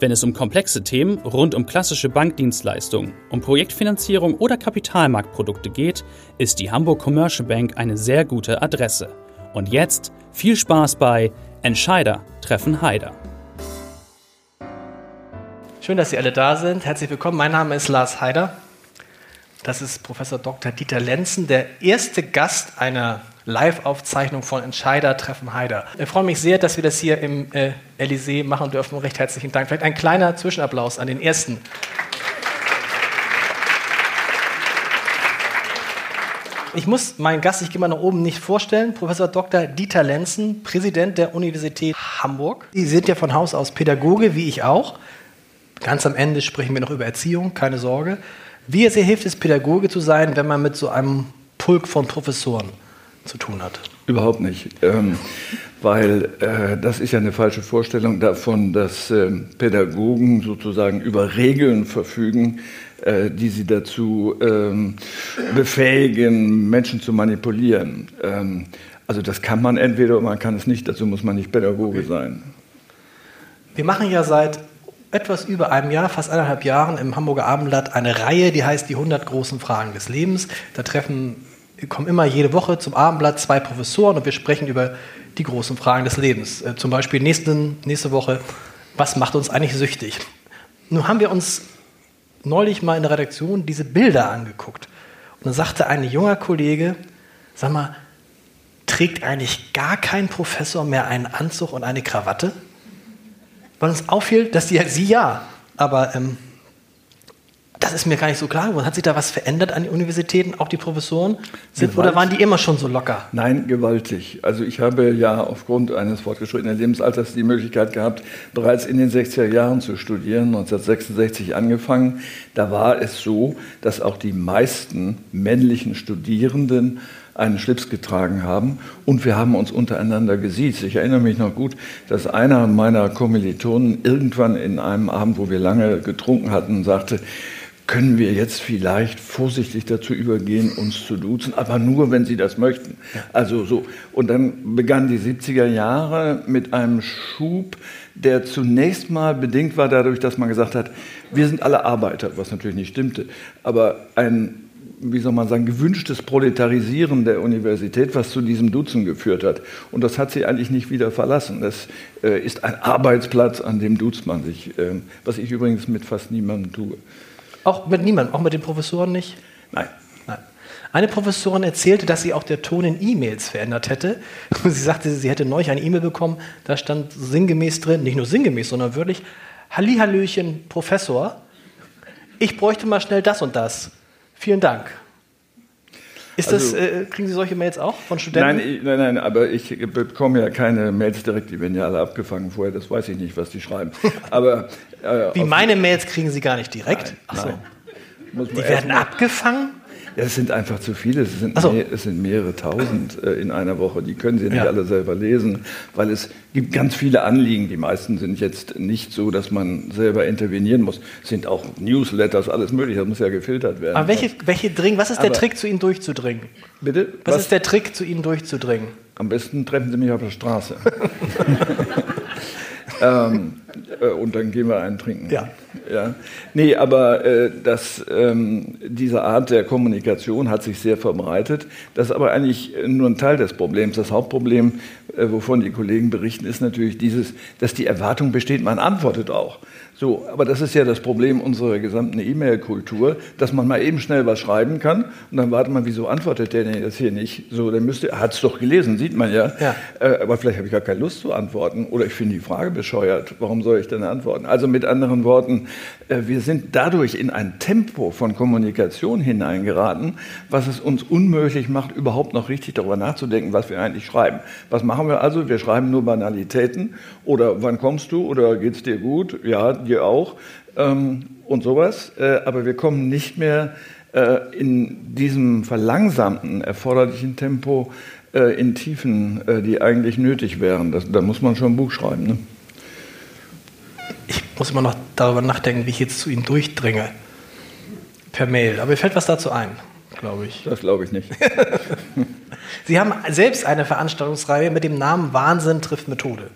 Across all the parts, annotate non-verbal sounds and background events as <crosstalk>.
Wenn es um komplexe Themen rund um klassische Bankdienstleistungen, um Projektfinanzierung oder Kapitalmarktprodukte geht, ist die Hamburg Commercial Bank eine sehr gute Adresse. Und jetzt viel Spaß bei Entscheider treffen Heider. Schön, dass Sie alle da sind. Herzlich willkommen. Mein Name ist Lars Heider. Das ist Professor Dr. Dieter Lenzen, der erste Gast einer Live-Aufzeichnung von Entscheider treffen Heider. Ich freue mich sehr, dass wir das hier im äh, Elysée machen dürfen. Recht herzlichen Dank. Vielleicht ein kleiner Zwischenapplaus an den ersten. Ich muss meinen Gast, ich gehe mal nach oben, nicht vorstellen. Professor Dr. Dieter Lenzen, Präsident der Universität Hamburg. Sie sind ja von Haus aus Pädagoge, wie ich auch. Ganz am Ende sprechen wir noch über Erziehung, keine Sorge. Wie sehr hilft es, Pädagoge zu sein, wenn man mit so einem Pulk von Professoren zu tun hat? Überhaupt nicht. Ähm, weil äh, das ist ja eine falsche Vorstellung davon, dass äh, Pädagogen sozusagen über Regeln verfügen, äh, die sie dazu ähm, befähigen, Menschen zu manipulieren. Ähm, also das kann man entweder oder man kann es nicht, dazu muss man nicht Pädagoge sein. Wir machen ja seit etwas über einem Jahr, fast eineinhalb Jahren im Hamburger Abendblatt eine Reihe, die heißt die 100 großen Fragen des Lebens. Da treffen kommen immer jede Woche zum Abendblatt zwei Professoren und wir sprechen über die großen Fragen des Lebens. Äh, zum Beispiel nächsten, nächste Woche, was macht uns eigentlich süchtig? Nun haben wir uns neulich mal in der Redaktion diese Bilder angeguckt. Und dann sagte ein junger Kollege, sag mal, trägt eigentlich gar kein Professor mehr einen Anzug und eine Krawatte? Weil uns auffiel, dass die, sie ja, aber ähm, das ist mir gar nicht so klar geworden. Hat sich da was verändert an den Universitäten, auch die Professoren? Sind, oder waren die immer schon so locker? Nein, gewaltig. Also ich habe ja aufgrund eines fortgeschrittenen Lebensalters die Möglichkeit gehabt, bereits in den 60er Jahren zu studieren, 1966 angefangen. Da war es so, dass auch die meisten männlichen Studierenden einen Schlips getragen haben und wir haben uns untereinander gesiezt. Ich erinnere mich noch gut, dass einer meiner Kommilitonen irgendwann in einem Abend, wo wir lange getrunken hatten, sagte, können wir jetzt vielleicht vorsichtig dazu übergehen, uns zu duzen, aber nur, wenn Sie das möchten. Also so. Und dann begannen die 70er Jahre mit einem Schub, der zunächst mal bedingt war dadurch, dass man gesagt hat, wir sind alle Arbeiter, was natürlich nicht stimmte, aber ein wie soll man sagen, gewünschtes Proletarisieren der Universität, was zu diesem Duzen geführt hat. Und das hat sie eigentlich nicht wieder verlassen. Das äh, ist ein Arbeitsplatz, an dem duzt man sich, äh, was ich übrigens mit fast niemandem tue. Auch mit niemandem, auch mit den Professoren nicht? Nein. Nein. Eine Professorin erzählte, dass sie auch der Ton in E-Mails verändert hätte. <laughs> Sie sagte, sie hätte neulich eine E-Mail bekommen, da stand sinngemäß drin, nicht nur sinngemäß, sondern wirklich, Hallihallöchen, Professor, ich bräuchte mal schnell das und das. Vielen Dank. Ist also, das, äh, kriegen Sie solche Mails auch von Studenten? Nein, nein, nein, aber ich bekomme ja keine Mails direkt, die werden ja alle abgefangen vorher, das weiß ich nicht, was die schreiben. <laughs> Aber, äh, Wie meine Mails kriegen Sie gar nicht direkt? Nein. Nein. Die werden abgefangen? Ja, es sind einfach zu viele. Es sind, so. mehr, es sind mehrere tausend äh, in einer Woche. Die können Sie nicht ja. alle selber lesen, weil es gibt ganz viele Anliegen. Die meisten sind jetzt nicht so, dass man selber intervenieren muss. Es sind auch Newsletters, alles mögliche. Das muss ja gefiltert werden. Aber welche, welche dringen? Was ist der Aber, Trick, zu Ihnen durchzudringen? Bitte? Was, was ist der Trick, zu Ihnen durchzudringen? Am besten treffen Sie mich auf der Straße. <laughs> <laughs> ähm, äh, und dann gehen wir einen trinken. Ja. ja. Nee, aber äh, das, ähm, diese Art der Kommunikation hat sich sehr verbreitet. Das ist aber eigentlich nur ein Teil des Problems. Das Hauptproblem, äh, wovon die Kollegen berichten, ist natürlich dieses, dass die Erwartung besteht, man antwortet auch. So, aber das ist ja das Problem unserer gesamten E-Mail-Kultur, dass man mal eben schnell was schreiben kann und dann wartet man, wieso antwortet der denn jetzt hier nicht? So, dann müsste, hat es doch gelesen, sieht man ja. ja. Äh, aber vielleicht habe ich gar keine Lust zu antworten oder ich finde die Frage bescheuert. Warum soll ich denn antworten? Also mit anderen Worten, äh, wir sind dadurch in ein Tempo von Kommunikation hineingeraten, was es uns unmöglich macht, überhaupt noch richtig darüber nachzudenken, was wir eigentlich schreiben. Was machen wir also? Wir schreiben nur Banalitäten oder wann kommst du oder geht es dir gut? Ja, dir auch. ähm, und sowas. Äh, aber wir kommen nicht mehr äh, in diesem verlangsamten, erforderlichen Tempo in Tiefen, die eigentlich nötig wären. Da muss man schon ein Buch schreiben. Ne? Ich muss immer noch darüber nachdenken, wie ich jetzt zu Ihnen durchdringe. Per Mail. Aber mir fällt was dazu ein, glaube ich. Das glaube ich nicht. <laughs> Sie haben selbst eine Veranstaltungsreihe mit dem Namen Wahnsinn trifft Methode.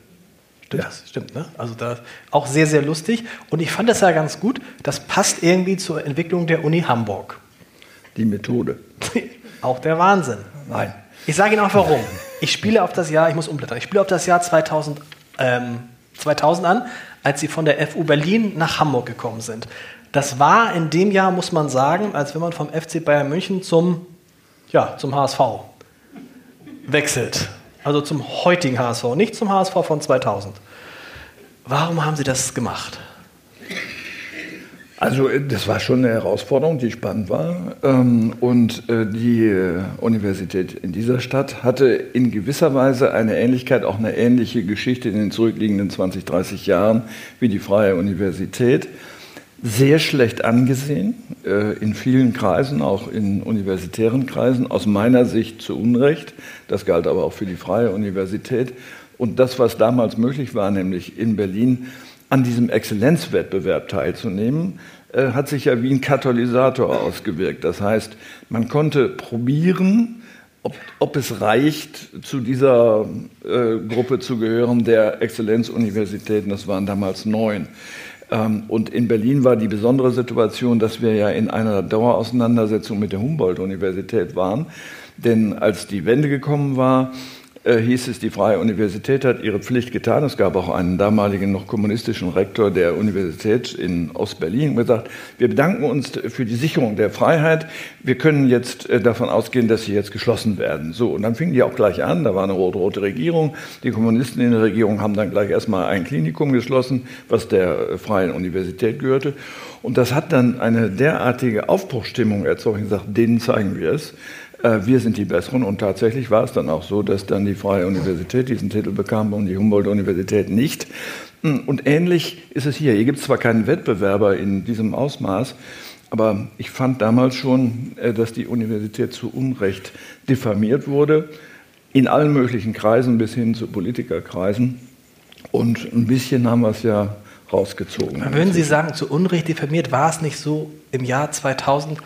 Stimmt, ja. das stimmt, ne? Also da auch sehr, sehr lustig. Und ich fand das ja ganz gut. Das passt irgendwie zur Entwicklung der Uni Hamburg. Die Methode. <laughs> auch der Wahnsinn. Nein. Ich sage Ihnen auch warum. Ich spiele auf das Jahr, ich muss umblättern, ich spiele auf das Jahr 2000, ähm, 2000 an, als Sie von der FU Berlin nach Hamburg gekommen sind. Das war in dem Jahr, muss man sagen, als wenn man vom FC Bayern München zum, ja, zum HSV wechselt. Also zum heutigen HSV, nicht zum HSV von 2000. Warum haben Sie das gemacht? Also äh, das war schon eine Herausforderung, die spannend war. Ähm, und äh, die äh, Universität in dieser Stadt hatte in gewisser Weise eine Ähnlichkeit, auch eine ähnliche Geschichte in den zurückliegenden 20, 30 Jahren wie die Freie Universität. Sehr schlecht angesehen in vielen Kreisen, auch in universitären Kreisen, aus meiner Sicht zu Unrecht. Das galt aber auch für die Freie Universität. Und das, was damals möglich war, nämlich in Berlin an diesem Exzellenzwettbewerb teilzunehmen, äh, hat sich ja wie ein Katalysator ausgewirkt. Das heißt, man konnte probieren, ob, ob es reicht, zu dieser äh, Gruppe zu gehören der Exzellenzuniversitäten. Das waren damals neun. Ähm, und in Berlin war die besondere Situation, dass wir ja in einer Dauerauseinandersetzung mit der Humboldt-Universität waren. Denn als die Wende gekommen war, äh, hieß es, die Freie Universität hat ihre Pflicht getan. Es gab auch einen damaligen noch kommunistischen Rektor der Universität in Ostberlin, gesagt, wir bedanken uns für die Sicherung der Freiheit. Wir können jetzt äh, davon ausgehen, dass sie jetzt geschlossen werden. So, und dann fingen die auch gleich an. Da war eine rot-rote Regierung. Die Kommunisten in der Regierung haben dann gleich erstmal ein Klinikum geschlossen, was der äh, Freien Universität gehörte. Und das hat dann eine derartige Aufbruchstimmung erzeugt. Ich gesagt, denen zeigen wir es. Äh, wir sind die Besseren und tatsächlich war es dann auch so, dass dann die Freie Universität diesen Titel bekam und die Humboldt-Universität nicht. Hm, und ähnlich ist es hier. Hier gibt es zwar keinen Wettbewerber in diesem Ausmaß, aber ich fand damals schon, äh, dass die Universität zu Unrecht diffamiert wurde, in allen möglichen Kreisen bis hin zu Politikerkreisen. Und ein bisschen haben wir es ja rausgezogen. Würden Sie sagen, zu Unrecht diffamiert, war es nicht so im Jahr 2000,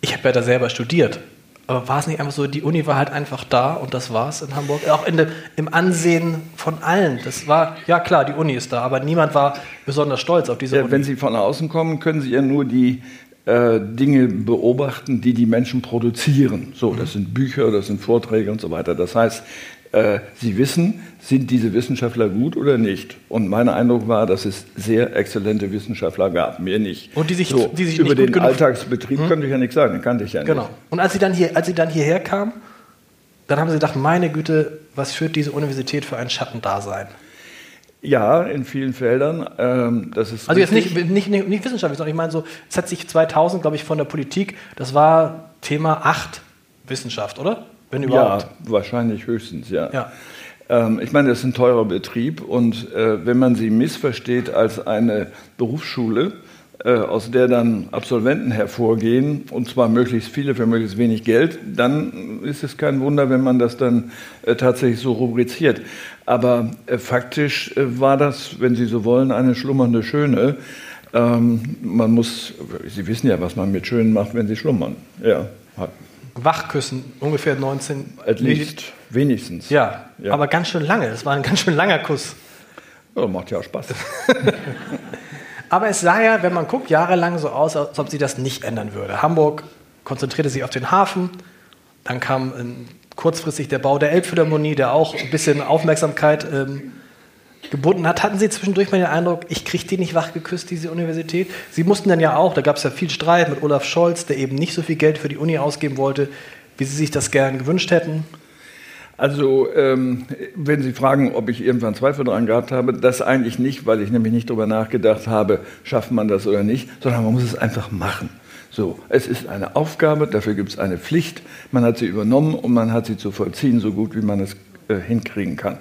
ich habe ja da selber studiert. Aber war es nicht einfach so, die Uni war halt einfach da und das war's in Hamburg? Auch in de, im Ansehen von allen. Das war, ja klar, die Uni ist da, aber niemand war besonders stolz auf diese ja, Uni. Wenn Sie von außen kommen, können Sie ja nur die äh, Dinge beobachten, die die Menschen produzieren. So, das sind Bücher, das sind Vorträge und so weiter. Das heißt, äh, sie wissen, sind diese Wissenschaftler gut oder nicht. Und mein Eindruck war, dass es sehr exzellente Wissenschaftler gab, mir nicht. Und die sich, so, die sich über den Alltagsbetrieb hm? könnte ich ja nichts sagen, den kannte ich ja genau. nicht. Genau. Und als sie dann hier, als sie dann hierher kamen, dann haben sie gedacht, meine Güte, was führt diese Universität für ein Schattendasein? Ja, in vielen Feldern. Ähm, das ist also jetzt nicht, nicht, nicht, nicht wissenschaftlich, sondern ich meine so, es hat sich 2000, glaube ich, von der Politik, das war Thema 8 Wissenschaft, oder? Wenn überhaupt. Ja, wahrscheinlich höchstens, ja. ja. Ähm, ich meine, das ist ein teurer Betrieb und äh, wenn man sie missversteht als eine Berufsschule, äh, aus der dann Absolventen hervorgehen, und zwar möglichst viele für möglichst wenig Geld, dann ist es kein Wunder, wenn man das dann äh, tatsächlich so rubriziert. Aber äh, faktisch äh, war das, wenn Sie so wollen, eine schlummernde Schöne. Ähm, man muss, Sie wissen ja, was man mit Schönen macht, wenn sie schlummern. Ja. Wachküssen, ungefähr 19. At least, wenigstens. Ja, ja, aber ganz schön lange. Das war ein ganz schön langer Kuss. Ja, macht ja Spaß. <laughs> aber es sah ja, wenn man guckt, jahrelang so aus, als ob sie das nicht ändern würde. Hamburg konzentrierte sich auf den Hafen, dann kam ähm, kurzfristig der Bau der Elbphilharmonie, der auch ein bisschen Aufmerksamkeit ähm, gebunden hat. Hatten Sie zwischendurch mal den Eindruck, ich kriege die nicht wach geküsst, diese Universität? Sie mussten dann ja auch, da gab es ja viel Streit mit Olaf Scholz, der eben nicht so viel Geld für die Uni ausgeben wollte, wie Sie sich das gern gewünscht hätten. Also, ähm, wenn Sie fragen, ob ich irgendwann Zweifel daran gehabt habe, das eigentlich nicht, weil ich nämlich nicht darüber nachgedacht habe, schafft man das oder nicht, sondern man muss es einfach machen. So, es ist eine Aufgabe, dafür gibt es eine Pflicht, man hat sie übernommen und man hat sie zu vollziehen, so gut wie man es äh, hinkriegen kann.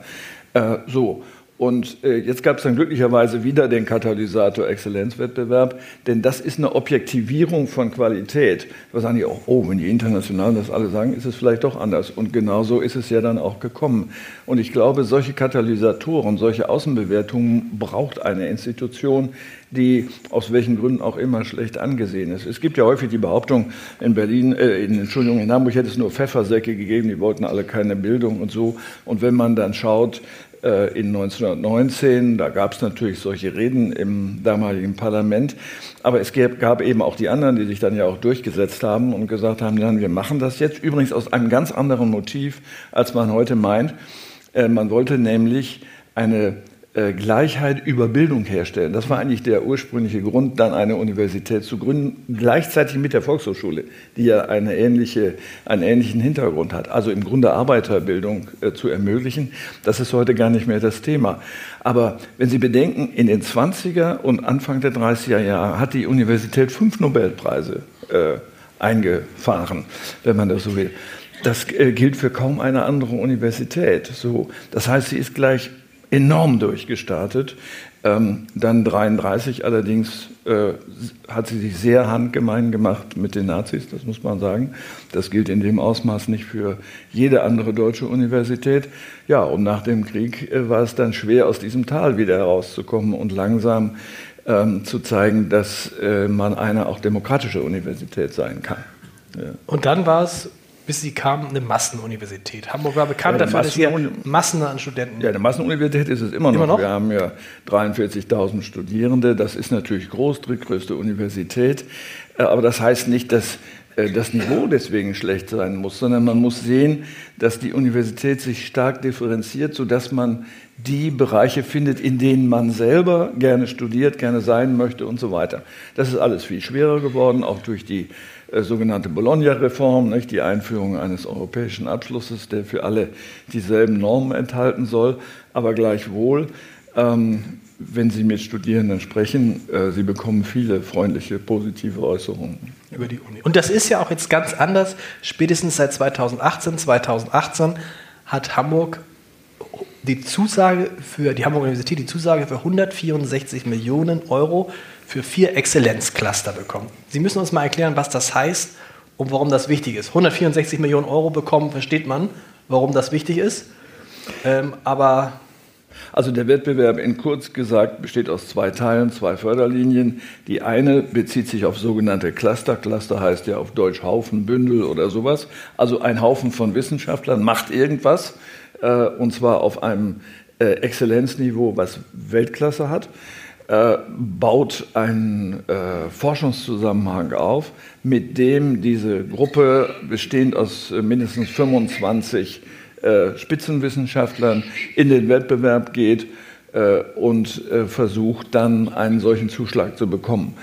Äh, so, Und äh, jetzt gab es dann glücklicherweise wieder den Katalysator Exzellenzwettbewerb, denn das ist eine Objektivierung von Qualität. Da sagen die auch, oh, wenn die Internationalen das alle sagen, ist es vielleicht doch anders. Und genau so ist es ja dann auch gekommen. Und ich glaube, solche Katalysatoren, solche Außenbewertungen braucht eine Institution, die aus welchen Gründen auch immer schlecht angesehen ist. Es gibt ja häufig die Behauptung, in Berlin, äh, in, Entschuldigung, in Hamburg hätte es nur Pfeffersäcke gegeben, die wollten alle keine Bildung und so. Und wenn man dann schaut, in 1919. Da gab es natürlich solche Reden im damaligen Parlament. Aber es gab eben auch die anderen, die sich dann ja auch durchgesetzt haben und gesagt haben, dann, wir machen das jetzt. Übrigens aus einem ganz anderen Motiv, als man heute meint. Äh, man wollte nämlich eine äh, Gleichheit über Bildung herstellen. Das war eigentlich der ursprüngliche Grund, dann eine Universität zu gründen, gleichzeitig mit der Volkshochschule, die ja eine ähnliche, einen ähnlichen Hintergrund hat. Also im Grunde Arbeiterbildung äh, zu ermöglichen. Das ist heute gar nicht mehr das Thema. Aber wenn Sie bedenken, in den 20er und Anfang der 30er Jahre hat die Universität fünf Nobelpreise äh, eingefahren, wenn man das so will. Das äh, gilt für kaum eine andere Universität. So, das heißt, sie ist gleich enorm durchgestartet. Ähm, dann 33 allerdings äh, hat sie sich sehr handgemein gemacht mit den Nazis, das muss man sagen. Das gilt in dem Ausmaß nicht für jede andere deutsche Universität. Ja, und nach dem Krieg äh, war es dann schwer, aus diesem Tal wieder herauszukommen und langsam ähm, zu zeigen, dass äh, man eine auch demokratische Universität sein kann. Ja. Und dann war es bis sie kam, eine Massenuniversität. Hamburg war bekannt ja, dafür, dass hier Massen an Studenten. Ja, eine Massenuniversität ist es immer noch. immer noch. Wir haben ja 43.000 Studierende. Das ist natürlich groß, drittgrößte Universität. Äh, aber das heißt nicht, dass äh, das Niveau deswegen schlecht sein muss, sondern man muss sehen, dass die Universität sich stark differenziert, sodass man die Bereiche findet, in denen man selber gerne studiert, gerne sein möchte und so weiter. Das ist alles viel schwerer geworden, auch durch die sogenannte Bologna-Reform, die Einführung eines europäischen Abschlusses, der für alle dieselben Normen enthalten soll, aber gleichwohl, ähm, wenn Sie mit Studierenden sprechen, äh, Sie bekommen viele freundliche, positive Äußerungen. Über die Uni. Und das ist ja auch jetzt ganz anders. Spätestens seit 2018, 2018 hat Hamburg die Zusage für die Hamburger Universität die Zusage für 164 Millionen Euro für vier Exzellenzcluster bekommen. Sie müssen uns mal erklären, was das heißt und warum das wichtig ist. 164 Millionen Euro bekommen, versteht man, warum das wichtig ist. Ähm, aber also der Wettbewerb in kurz gesagt besteht aus zwei Teilen, zwei Förderlinien. Die eine bezieht sich auf sogenannte Cluster. Cluster heißt ja auf Deutsch Haufen, Bündel oder sowas. Also ein Haufen von Wissenschaftlern macht irgendwas äh, und zwar auf einem äh, Exzellenzniveau, was Weltklasse hat. Äh, baut einen äh, Forschungszusammenhang auf, mit dem diese Gruppe, bestehend aus äh, mindestens 25 äh, Spitzenwissenschaftlern, in den Wettbewerb geht und versucht dann einen solchen Zuschlag zu bekommen.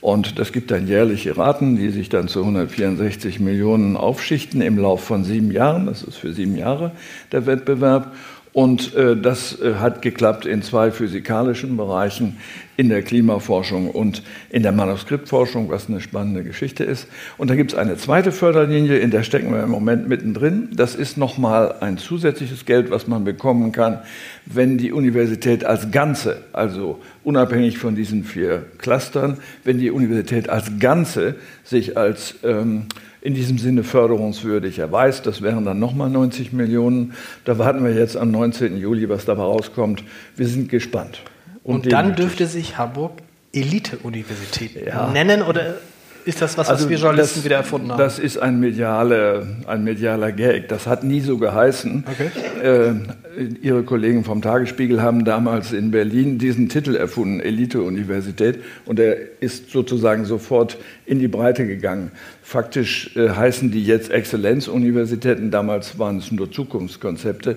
Und das gibt dann jährliche Raten, die sich dann zu 164 Millionen aufschichten im Lauf von sieben Jahren. Das ist für sieben Jahre der Wettbewerb. Und äh, das äh, hat geklappt in zwei physikalischen Bereichen, in der Klimaforschung und in der Manuskriptforschung, was eine spannende Geschichte ist. Und da gibt es eine zweite Förderlinie, in der stecken wir im Moment mittendrin. Das ist nochmal ein zusätzliches Geld, was man bekommen kann, wenn die Universität als Ganze, also unabhängig von diesen vier Clustern, wenn die Universität als Ganze sich als ähm, in diesem Sinne förderungswürdig erweist. Das wären dann nochmal 90 Millionen. Da warten wir jetzt am 19. Juli, was dabei rauskommt. Wir sind gespannt. Und, Und dann dürfte sich Hamburg Elite-Universität ja. nennen oder ist das was, also was wir Journalisten das, wieder erfunden haben? Das ist ein, mediale, ein medialer Gag. Das hat nie so geheißen. Okay. Äh, ihre Kollegen vom Tagesspiegel haben damals in Berlin diesen Titel erfunden, Elite-Universität. Und er ist sozusagen sofort in die Breite gegangen. Faktisch äh, heißen die jetzt Exzellenzuniversitäten. Damals waren es nur Zukunftskonzepte.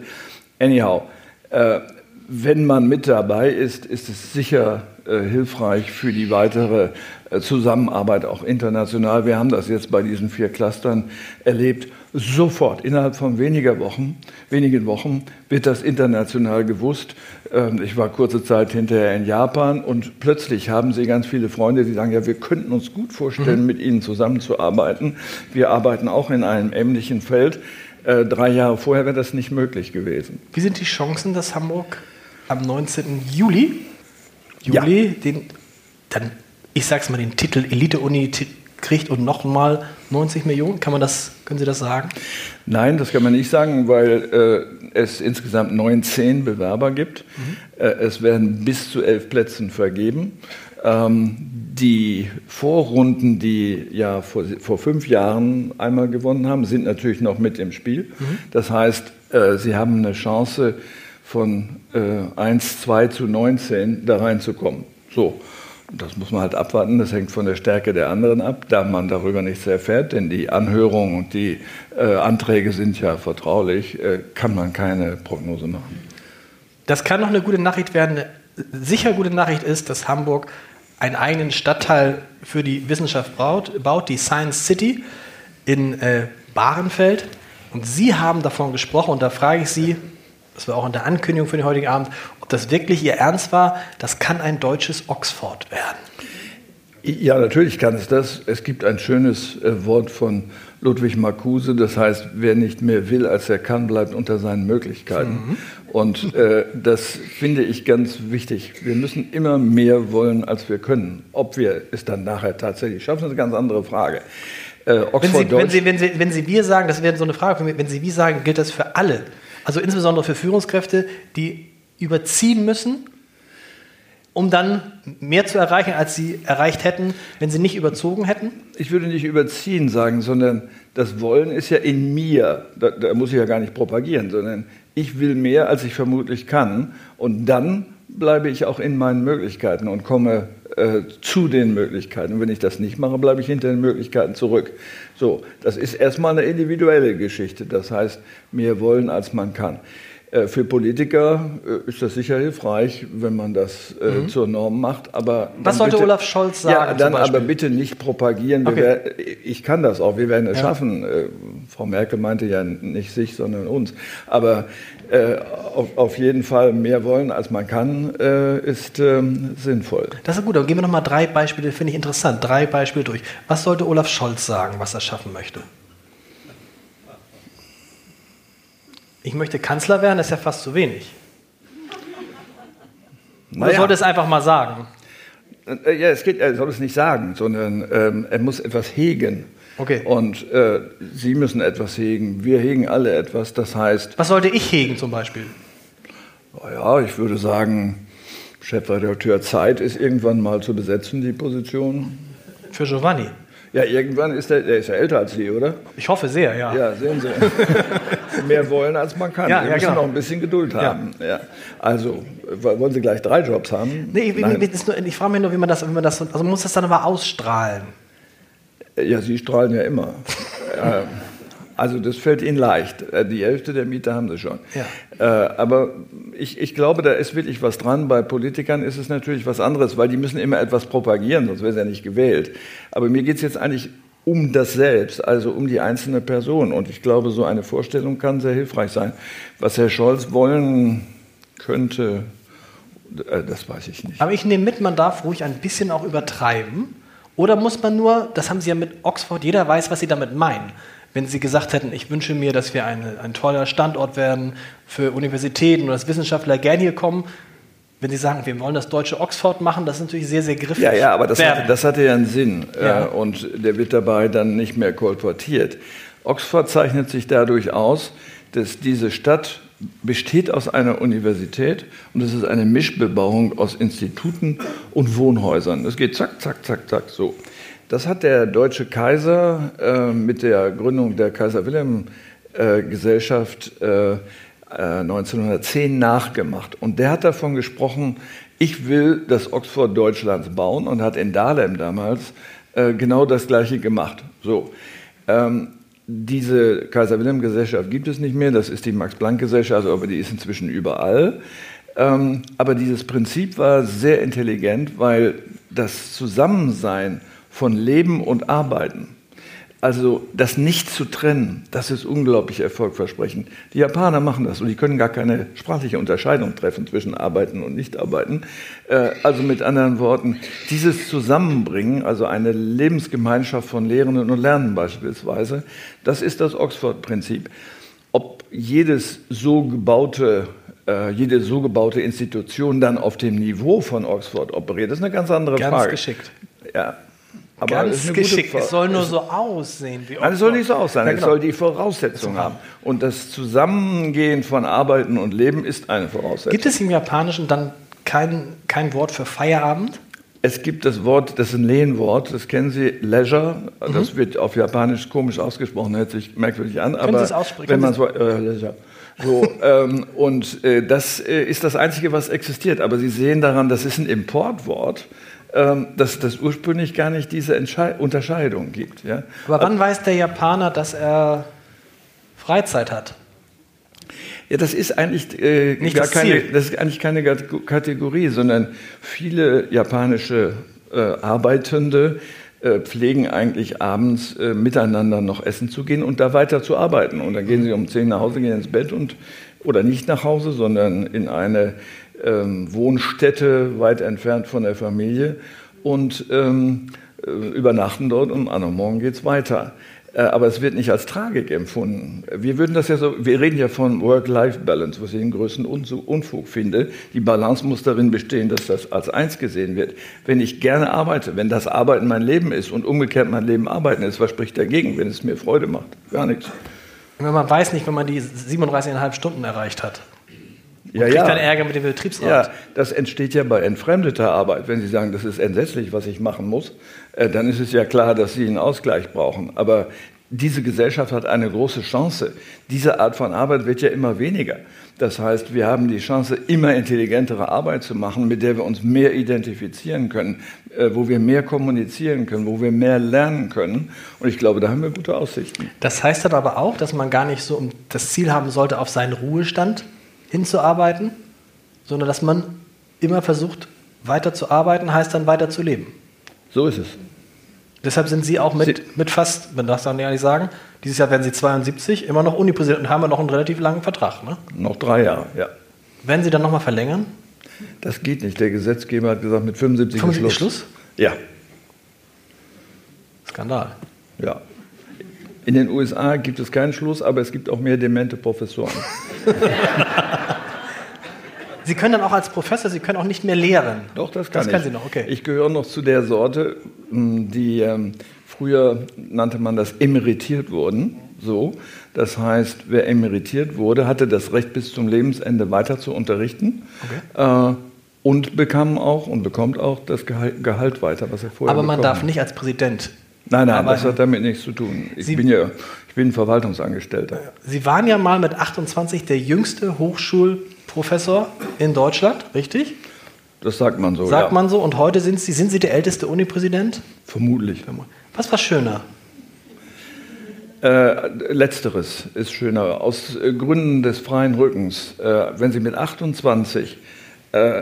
Anyhow, äh, wenn man mit dabei ist, ist es sicher äh, hilfreich für die weitere äh, Zusammenarbeit auch international. Wir haben das jetzt bei diesen vier Clustern erlebt. Sofort, innerhalb von weniger Wochen, wenigen Wochen, wird das international gewusst. Ähm, ich war kurze Zeit hinterher in Japan und plötzlich haben sie ganz viele Freunde, die sagen, ja, wir könnten uns gut vorstellen, mhm. mit ihnen zusammenzuarbeiten. Wir arbeiten auch in einem ähnlichen Feld. Äh, drei Jahre vorher wäre das nicht möglich gewesen. Wie sind die Chancen, dass Hamburg am 19. Juli. Juli, ja. den, dann, ich sag's mal, den Titel Elite-Uni kriegt und nochmal 90 Millionen. Kann man das, können Sie das sagen? Nein, das kann man nicht sagen, weil äh, es insgesamt 19 Bewerber gibt. Mhm. Äh, es werden bis zu elf Plätzen vergeben. Ähm, die Vorrunden, die ja vor, vor fünf Jahren einmal gewonnen haben, sind natürlich noch mit im Spiel. Mhm. Das heißt, äh, sie haben eine Chance von äh, 1, 2 zu 19 da reinzukommen. So. Das muss man halt abwarten, das hängt von der Stärke der anderen ab, da man darüber nichts erfährt, denn die Anhörungen und die äh, Anträge sind ja vertraulich, äh, kann man keine Prognose machen. Das kann noch eine gute Nachricht werden. Sicher gute Nachricht ist, dass Hamburg einen eigenen Stadtteil für die Wissenschaft baut, baut die Science City in äh, Bahrenfeld. Und Sie haben davon gesprochen und da frage ich Sie, das war auch in der Ankündigung für den heutigen Abend, ob das wirklich Ihr Ernst war, das kann ein deutsches Oxford werden. Ja, natürlich kann es das. Es gibt ein schönes äh, Wort von Ludwig Marcuse, das heißt, wer nicht mehr will, als er kann, bleibt unter seinen Möglichkeiten. Mhm. Und äh, das finde ich ganz wichtig. Wir müssen immer mehr wollen, als wir können. Ob wir es dann nachher tatsächlich schaffen, ist eine ganz andere Frage. Äh, wenn, Sie, wenn, Sie, wenn, Sie, wenn Sie wir sagen, das wäre so eine Frage, wenn Sie wie sagen, gilt das für alle. Also insbesondere für Führungskräfte, die überziehen müssen, um dann mehr zu erreichen, als sie erreicht hätten, wenn sie nicht überzogen hätten? Ich würde nicht überziehen sagen, sondern das Wollen ist ja in mir. Da, da, muss ich ja gar nicht propagieren, sondern ich will mehr, als ich vermutlich kann. Und dann bleibe ich auch in meinen Möglichkeiten und komme äh, zu den Möglichkeiten. Und wenn ich das nicht mache, bleibe ich hinter den Möglichkeiten zurück. So, das ist erstmal eine individuelle Geschichte. Das heißt, mehr wollen, als man kann. Äh, für Politiker äh, ist das sicher hilfreich, wenn man das äh, mhm. zur Norm macht. Aber Was sollte bitte, Olaf Scholz sagen? Ja, dann aber bitte nicht propagieren. Okay. Werden, ich kann das auch, wir werden es ja. schaffen. Frau Merkel meinte ja nicht sich, sondern uns. Aber äh, auf, auf, jeden Fall mehr wollen, als man kann, äh, ist ähm, sinnvoll. Das ist gut. Dann gehen wir noch mal drei Beispiele, finde ich interessant. Drei Beispiele durch. Was sollte Olaf Scholz sagen, was er schaffen möchte? Ich möchte Kanzler werden, das ist ja fast zu wenig. Naja. Sollte es einfach mal sagen? Äh, ja, es geht, er soll es nicht sagen, sondern ähm, er muss etwas hegen. Okay. Und äh, Sie müssen etwas hegen. Wir hegen alle etwas. Das heißt. Was sollte ich hegen zum Beispiel? Ja, ich würde sagen, Chefredakteur Zeit ist irgendwann mal zu besetzen, die Position. Für Giovanni. Ja, irgendwann ist er, der ist ja älter als Sie, oder? Ich hoffe sehr, ja. Ja, sehen Sie. <laughs> Mehr wollen, als man kann. Ja, Wir ja, müssen genau. noch ein bisschen Geduld haben. Ja. ja. Also, wollen Sie gleich drei Jobs haben? Nee, ich, ich, ich frage mich nur, wie man das, wie man das, also muss das dann aber ausstrahlen? Ja, Sie strahlen ja immer. <laughs> Also das fällt Ihnen leicht. Äh, die Hälfte der Miete haben Sie schon. Ja. Äh, aber ich, ich glaube, da ist wirklich was dran. Bei Politikern ist es natürlich was anderes, weil die müssen immer etwas propagieren, sonst wäre sie ja nicht gewählt. Aber mir geht es jetzt eigentlich um das Selbst, also um die einzelne Person. Und ich glaube, so eine Vorstellung kann sehr hilfreich sein. Was Herr Scholz wollen könnte, äh, das weiß ich nicht. Aber ich nehme mit, man darf ruhig ein bisschen auch übertreiben. Oder muss man nur, das haben Sie ja mit Oxford, jeder weiß, was Sie damit meinen wenn Sie gesagt hätten, ich wünsche mir, dass wir eine, ein toller Standort werden für Universitäten oder dass Wissenschaftler gerne hier kommen, wenn Sie sagen, wir wollen das deutsche Oxford machen, das ist natürlich sehr, sehr griffig. Ja, ja, aber das, hatte, das hatte ja einen Sinn ja. Äh, und der wird dabei dann nicht mehr kolportiert. Oxford zeichnet sich dadurch aus, dass diese Stadt besteht aus einer Universität und es ist eine Mischbebauung aus Instituten und Wohnhäusern. Es geht zack, zack, zack, zack so. Das hat der deutsche Kaiser äh, mit der Gründung der Kaiser Wilhelm äh, Gesellschaft äh, 1910 äh, nachgemacht. Und der hat davon gesprochen, ich will das Oxford Deutschlands bauen und hat in Dahlem damals äh, genau das Gleiche gemacht. So. Ähm, diese Kaiser Wilhelm Gesellschaft gibt es nicht mehr, das ist die Max Planck Gesellschaft, also, aber die ist inzwischen überall. Ähm, aber dieses Prinzip war sehr intelligent, weil das Zusammensein von Leben und Arbeiten. Also das nicht zu trennen, das ist unglaublich erfolgversprechend. Die Japaner machen das und die können gar keine sprachliche Unterscheidung treffen zwischen Arbeiten und Nichtarbeiten. Äh, also mit anderen Worten, dieses Zusammenbringen, also eine Lebensgemeinschaft von Lehrenden und Lernenden beispielsweise, das ist das Oxford-Prinzip. Ob jedes so gebaute äh, jede so gebaute Institution dann auf dem Niveau von Oxford operiert, das ist eine ganz andere Ganz Frage. geschickt. Ja. Aber Ganz geschickt. Es soll nur so aussehen wie Nein, es soll nicht so aus sein, Ja, es genau. soll die Voraussetzung haben. Und das Zusammengehen von Arbeiten und Leben ist eine Voraussetzung. Gibt es im Japanischen dann kein, kein Wort für Feierabend? Es gibt das Wort, das ist ein Lehnwort, das kennen Sie, Leisure. Das wird auf Japanisch komisch ausgesprochen, hört sich merkwürdig an. aber Mhm. Sie es aussprechen? Wenn man so, äh, Leisure. So, <laughs> ähm, und äh, das äh, ist das Einzige, was existiert. Aber Sie sehen daran, das ist ein Importwort, dass das ursprünglich gar nicht diese Entschei Unterscheidung gibt. Ja? Aber wann weiß der Japaner, dass er Freizeit hat? Ja, das ist eigentlich äh, Nicht gar das keine, das ist eigentlich keine Kategorie, sondern viele japanische äh, Arbeitende äh, pflegen eigentlich abends äh, miteinander noch essen zu gehen und da weiter zu arbeiten. Und dann gehen sie um 10 nach Hause, gehen ins Bett und oder nicht nach Hause, sondern in eine ähm, Wohnstätte weit entfernt von der Familie und ähm, äh, übernachten dort und am Morgen geht's weiter. Äh, Aber es wird nicht als Tragik empfunden. Wir würden das ja so, wir reden ja von Work-Life-Balance, was ich den größten Unfug finde. Die Balance muss darin bestehen, dass das als eins gesehen wird. Wenn ich gerne arbeite, wenn das Arbeiten mein Leben ist und umgekehrt mein Leben Arbeiten ist, was spricht dagegen, wenn es mir Freude macht? Gar nichts. Wenn man weiß nicht, wenn man die 37,5 Stunden erreicht hat. Ja, Kriegt dann Ärger mit dem Betriebsrat. Ja, das entsteht ja bei entfremdeter Arbeit. Wenn Sie sagen, das ist entsetzlich, was ich machen muss, äh, dann ist es ja klar, dass Sie einen Ausgleich brauchen. Aber diese Gesellschaft hat eine große Chance. Diese Art von Arbeit wird ja immer weniger. Das heißt, wir haben die Chance, immer intelligentere Arbeit zu machen, mit der wir uns mehr identifizieren können, äh, wo wir mehr kommunizieren können, wo wir mehr lernen können. Und ich glaube, da haben wir gute Aussichten. Das heißt dann aber auch, dass man gar nicht so um das Ziel haben sollte, auf seinen Ruhestand hinzuarbeiten, sondern dass man immer versucht, weiter zu arbeiten, heißt dann weiter zu leben. So ist es. Deshalb sind Sie auch mit, mit fast, man darf es dann ehrlich sagen, dieses Jahr werden Sie 72, immer noch Unipräsident und haben ja noch einen relativ langen Vertrag. Ne? Noch drei Jahre, ja. Werden Sie dann nochmal verlängern? Das geht nicht. Der Gesetzgeber hat gesagt, mit 75 ist 75 Schluss. Schluss? Ja, Skandal. ja. In den USA gibt es keinen Schluss, aber es gibt auch mehr demente Professoren. <laughs> Sie können dann auch als Professor, Sie können auch nicht mehr lehren. Doch, das kann das ich. können Sie noch, okay. Ich gehöre noch zu der Sorte, mh, die ähm, früher nannte man das emeritiert wurden. So, das heißt, wer emeritiert wurde, hatte das Recht bis zum Lebensende weiter zu unterrichten äh, und bekam auch und bekommt auch das Gehalt, Gehalt weiter, was er vorher Aber man darf hat. nicht als Präsident. Nein, nein, arbeiten. das hat damit nichts zu tun. Ich Sie- bin ja, ich bin Verwaltungsangestellter. Sie waren ja mal mit 28 der jüngste Hochschulprofessor in Deutschland, richtig? Das sagt man so. Sagt ja. man so. Und heute sind Sie, sind Sie der älteste Unipräsident? Vermutlich. Was war schöner? Äh, letzteres ist schöner. Aus äh, Gründen des freien Rückens. Äh, wenn Sie mit 28 äh,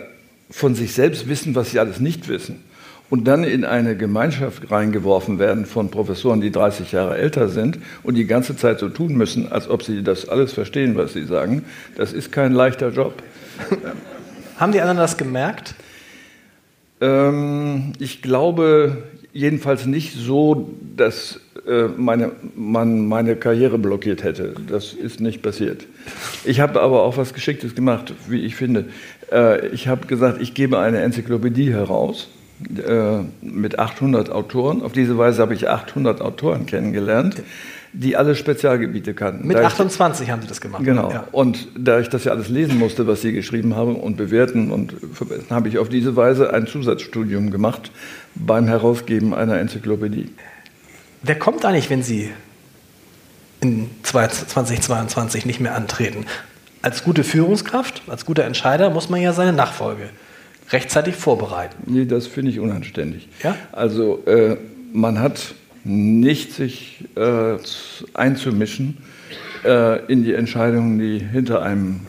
von sich selbst wissen, was Sie alles nicht wissen, und dann in eine Gemeinschaft reingeworfen werden von Professoren, die 30 Jahre älter sind und die ganze Zeit so tun müssen, als ob sie das alles verstehen, was sie sagen, das ist kein leichter Job. <laughs> Haben die anderen das gemerkt? Ähm, ich glaube jedenfalls nicht so, dass äh, meine, man meine Karriere blockiert hätte. Das ist nicht passiert. Ich habe aber auch was Geschicktes gemacht, wie ich finde. Äh, ich habe gesagt, ich gebe eine Enzyklopädie heraus äh, mit 800 Autoren. Auf diese Weise habe ich 800 Autoren kennengelernt, die alle Spezialgebiete kannten. Mit Da ich- 28 haben Sie das gemacht. Genau. Ja. Und da ich das ja alles lesen musste, was Sie geschrieben haben und bewerten und verbessern, habe ich auf diese Weise ein Zusatzstudium gemacht beim Herausgeben einer Enzyklopädie. Wer kommt eigentlich, wenn Sie in 2022 nicht mehr antreten? Als gute Führungskraft, als guter Entscheider muss man ja seine Nachfolge rechtzeitig vorbereiten. Nee, das finde ich unanständig. Ja? Also äh, man hat nicht sich äh, einzumischen äh, in die Entscheidungen, die hinter einem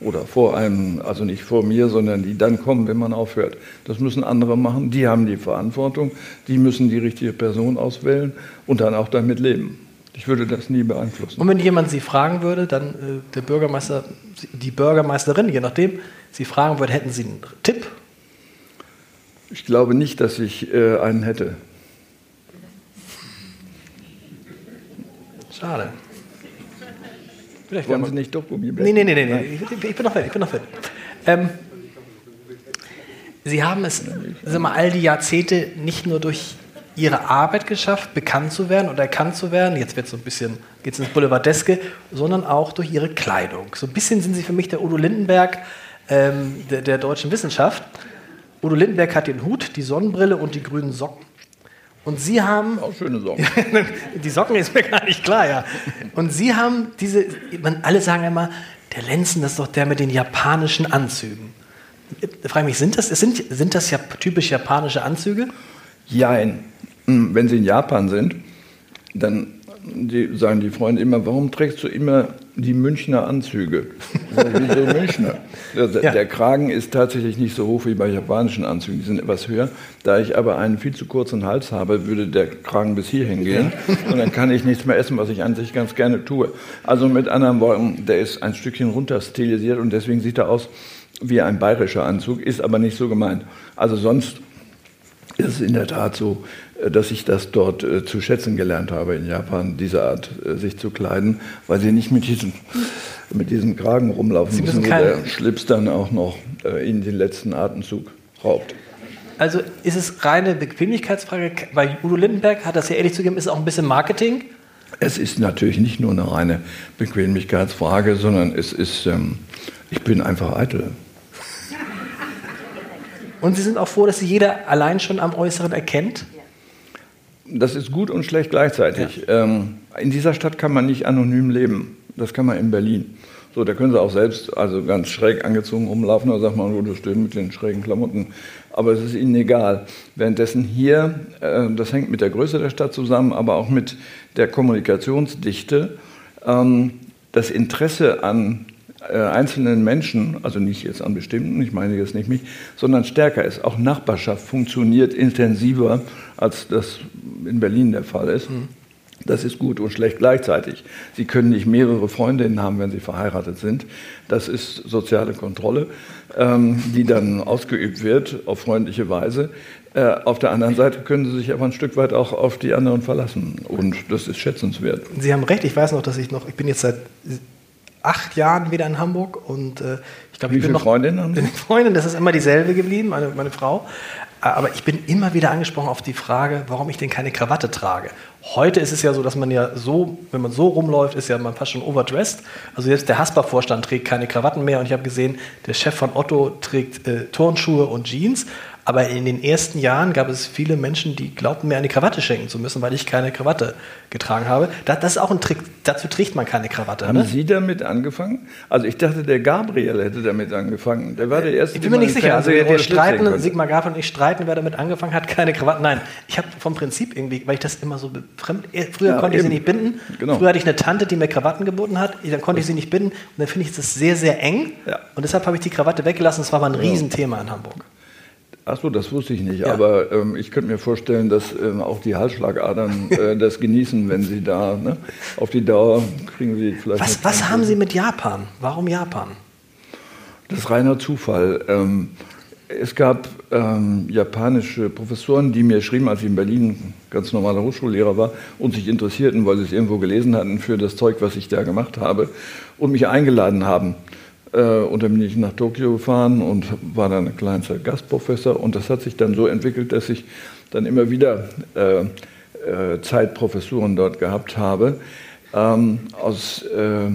oder vor einem, also nicht vor mir, sondern die dann kommen, wenn man aufhört. Das müssen andere machen, die haben die Verantwortung, die müssen die richtige Person auswählen und dann auch damit leben. Ich würde das nie beeinflussen. Und wenn jemand Sie fragen würde, dann äh, der Bürgermeister, die Bürgermeisterin, je nachdem, Sie fragen würde, hätten Sie einen Tipp? Ich glaube nicht, dass ich äh, einen hätte. Schade. Vielleicht Wollen Sie nicht doch nee, nee, nee, nee. Ich, bin noch fertig, ich bin noch fertig. Ähm, Sie haben es sag mal, all die Jahrzehnte nicht nur durch Ihre Arbeit geschafft, bekannt zu werden und erkannt zu werden, jetzt wird so ein bisschen, geht's ins Boulevardeske, sondern auch durch Ihre Kleidung. So ein bisschen sind Sie für mich der Udo Lindenberg ähm, der, der deutschen Wissenschaft. Udo Lindenberg hat den Hut, die Sonnenbrille und die grünen Socken. Und Sie haben Auch schöne Sorgen. <laughs> die Socken ist mir gar nicht klar, ja. Und Sie haben diese, man, alle sagen immer, der Lenzen, das ist doch der mit den japanischen Anzügen. Da frage ich mich, sind das, sind, sind das ja typisch japanische Anzüge? Jein. Hm, Wenn Sie in Japan sind, dann die, sagen die Freunde immer, warum trägst du immer die Münchner Anzüge? Wieso Münchner? Der, Ja. der Kragen ist tatsächlich nicht so hoch wie bei japanischen Anzügen, die sind etwas höher. Da ich aber einen viel zu kurzen Hals habe, würde der Kragen bis hierhin gehen und dann kann ich nichts mehr essen, was ich an sich ganz gerne tue. Also mit anderen Worten, der ist ein Stückchen runter stilisiert und deswegen sieht er aus wie ein bayerischer Anzug, ist aber nicht so gemeint. Also sonst ist es in der Tat so, dass ich das dort äh, zu schätzen gelernt habe in Japan, diese Art äh, sich zu kleiden, weil sie nicht mit diesem, mit diesem Kragen rumlaufen Sie müssen, müssen wo der Schlips dann auch noch äh, ihnen den letzten Atemzug raubt. Also ist es reine Bequemlichkeitsfrage? Bei Udo Lindenberg hat das ja ehrlich zugegeben, ist es auch ein bisschen Marketing. Es ist natürlich nicht nur eine reine Bequemlichkeitsfrage, sondern es ist, ähm, ich bin einfach eitel. Und Sie sind auch froh, dass Sie jeder allein schon am Äußeren erkennt. Das ist gut und schlecht gleichzeitig. Ähm, in dieser Stadt kann man nicht anonym leben. Das kann man in Berlin. So, da können Sie auch selbst also ganz schräg angezogen rumlaufen. Da sagt man, oh, das stimmt mit den schrägen Klamotten. Aber es ist Ihnen egal. Währenddessen hier, äh, das hängt mit der Größe der Stadt zusammen, aber auch mit der Kommunikationsdichte, ähm, das Interesse an äh, einzelnen Menschen, also nicht jetzt an bestimmten, ich meine jetzt nicht mich, sondern stärker ist. Auch Nachbarschaft funktioniert intensiver, als das in Berlin der Fall ist. Das ist gut und schlecht gleichzeitig. Sie können nicht mehrere Freundinnen haben, wenn Sie verheiratet sind. Das ist soziale Kontrolle, ähm, die dann ausgeübt wird auf freundliche Weise. Äh, auf der anderen Seite können Sie sich aber ein Stück weit auch auf die anderen verlassen. Und das ist schätzenswert. Sie haben recht, ich weiß noch, dass ich noch, ich bin jetzt seit acht Jahren wieder in Hamburg und äh, ich glaube, ich bin noch Freundinnen haben <laughs> Sie? Freundin, das ist immer dieselbe geblieben, meine, meine Frau. Äh, Aber ich bin immer wieder angesprochen auf die Frage, warum ich denn keine Krawatte trage. Heute ist es ja so, dass man ja so, wenn man so rumläuft, ist ja man fast schon overdressed. Also jetzt der Hasper-Vorstand trägt keine Krawatten mehr und ich habe gesehen, der Chef von Otto trägt äh, Turnschuhe und Jeans. Aber in den ersten Jahren gab es viele Menschen, die glaubten, mir eine Krawatte schenken zu müssen, weil ich keine Krawatte getragen habe. Das, das ist auch ein Trick. Dazu trägt man keine Krawatte. Haben Ne? Sie damit angefangen? Also ich dachte, der Gabriel hätte damit angefangen. Der war der Erste, Ich bin mir nicht sicher. Also der wir streiten, Sigmar Gabriel und ich streiten, wer damit angefangen hat, keine Krawatte. Nein, ich habe vom Prinzip irgendwie, weil ich das immer so befremd. eh, Früher Ja, konnte ich sie eben. nicht binden. Genau. Früher hatte ich eine Tante, die mir Krawatten geboten hat. Dann konnte ich sie nicht binden. Und dann finde ich das sehr, sehr eng. Ja. Und deshalb habe ich die Krawatte weggelassen. Das war aber ein Riesenthema in Hamburg. Ach so, das wusste ich nicht. Ja. Aber ähm, ich könnte mir vorstellen, dass ähm, auch die Halsschlagadern äh, <laughs> das genießen, wenn sie da ne? auf die Dauer kriegen sie vielleicht. Was, was haben Sie mit Japan? Warum Japan? Das ist reiner Zufall. Ähm, es gab ähm, japanische Professoren, die mir schrieben, als ich in Berlin ganz normaler Hochschullehrer war und sich interessierten, weil sie es irgendwo gelesen hatten für das Zeug, was ich da gemacht habe und mich eingeladen haben. Äh, und dann bin ich nach Tokio gefahren und war dann ein kleiner Gastprofessor. Und das hat sich dann so entwickelt, dass ich dann immer wieder äh, äh, Zeitprofessuren dort gehabt habe. Ähm, aus äh,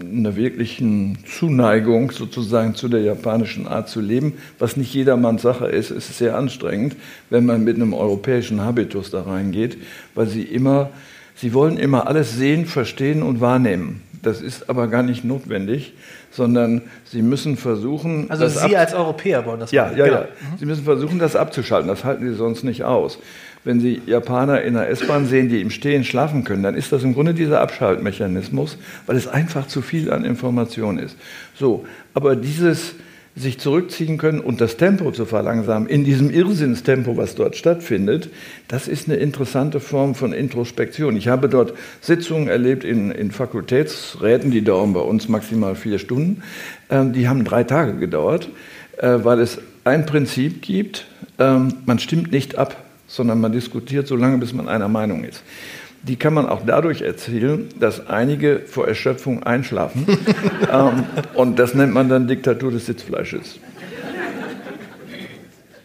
einer wirklichen Zuneigung sozusagen zu der japanischen Art zu leben, was nicht jedermanns Sache ist. Ist sehr anstrengend, wenn man mit einem europäischen Habitus da reingeht, weil sie immer, sie wollen immer alles sehen, verstehen und wahrnehmen. Das ist aber gar nicht notwendig, sondern sie müssen versuchen, Also das Sie als Europäer wollen das ja, machen. ja, Genau. ja. Sie müssen versuchen, das abzuschalten. Das halten Sie sonst nicht aus. Wenn Sie Japaner in der S-Bahn sehen, die im Stehen schlafen können, dann ist das im Grunde dieser Abschaltmechanismus, weil es einfach zu viel an Information ist. So, aber dieses sich zurückziehen können und das Tempo zu verlangsamen, in diesem Irrsinnstempo, was dort stattfindet, das ist eine interessante Form von Introspektion. Ich habe dort Sitzungen erlebt in, in Fakultätsräten, die dauern bei uns maximal vier Stunden. Ähm, die haben drei Tage gedauert, äh, weil es ein Prinzip gibt, ähm, man stimmt nicht ab, sondern man diskutiert so lange, bis man einer Meinung ist. Die kann man auch dadurch erzielen, dass einige vor Erschöpfung einschlafen. <laughs> ähm, und das nennt man dann Diktatur des Sitzfleisches.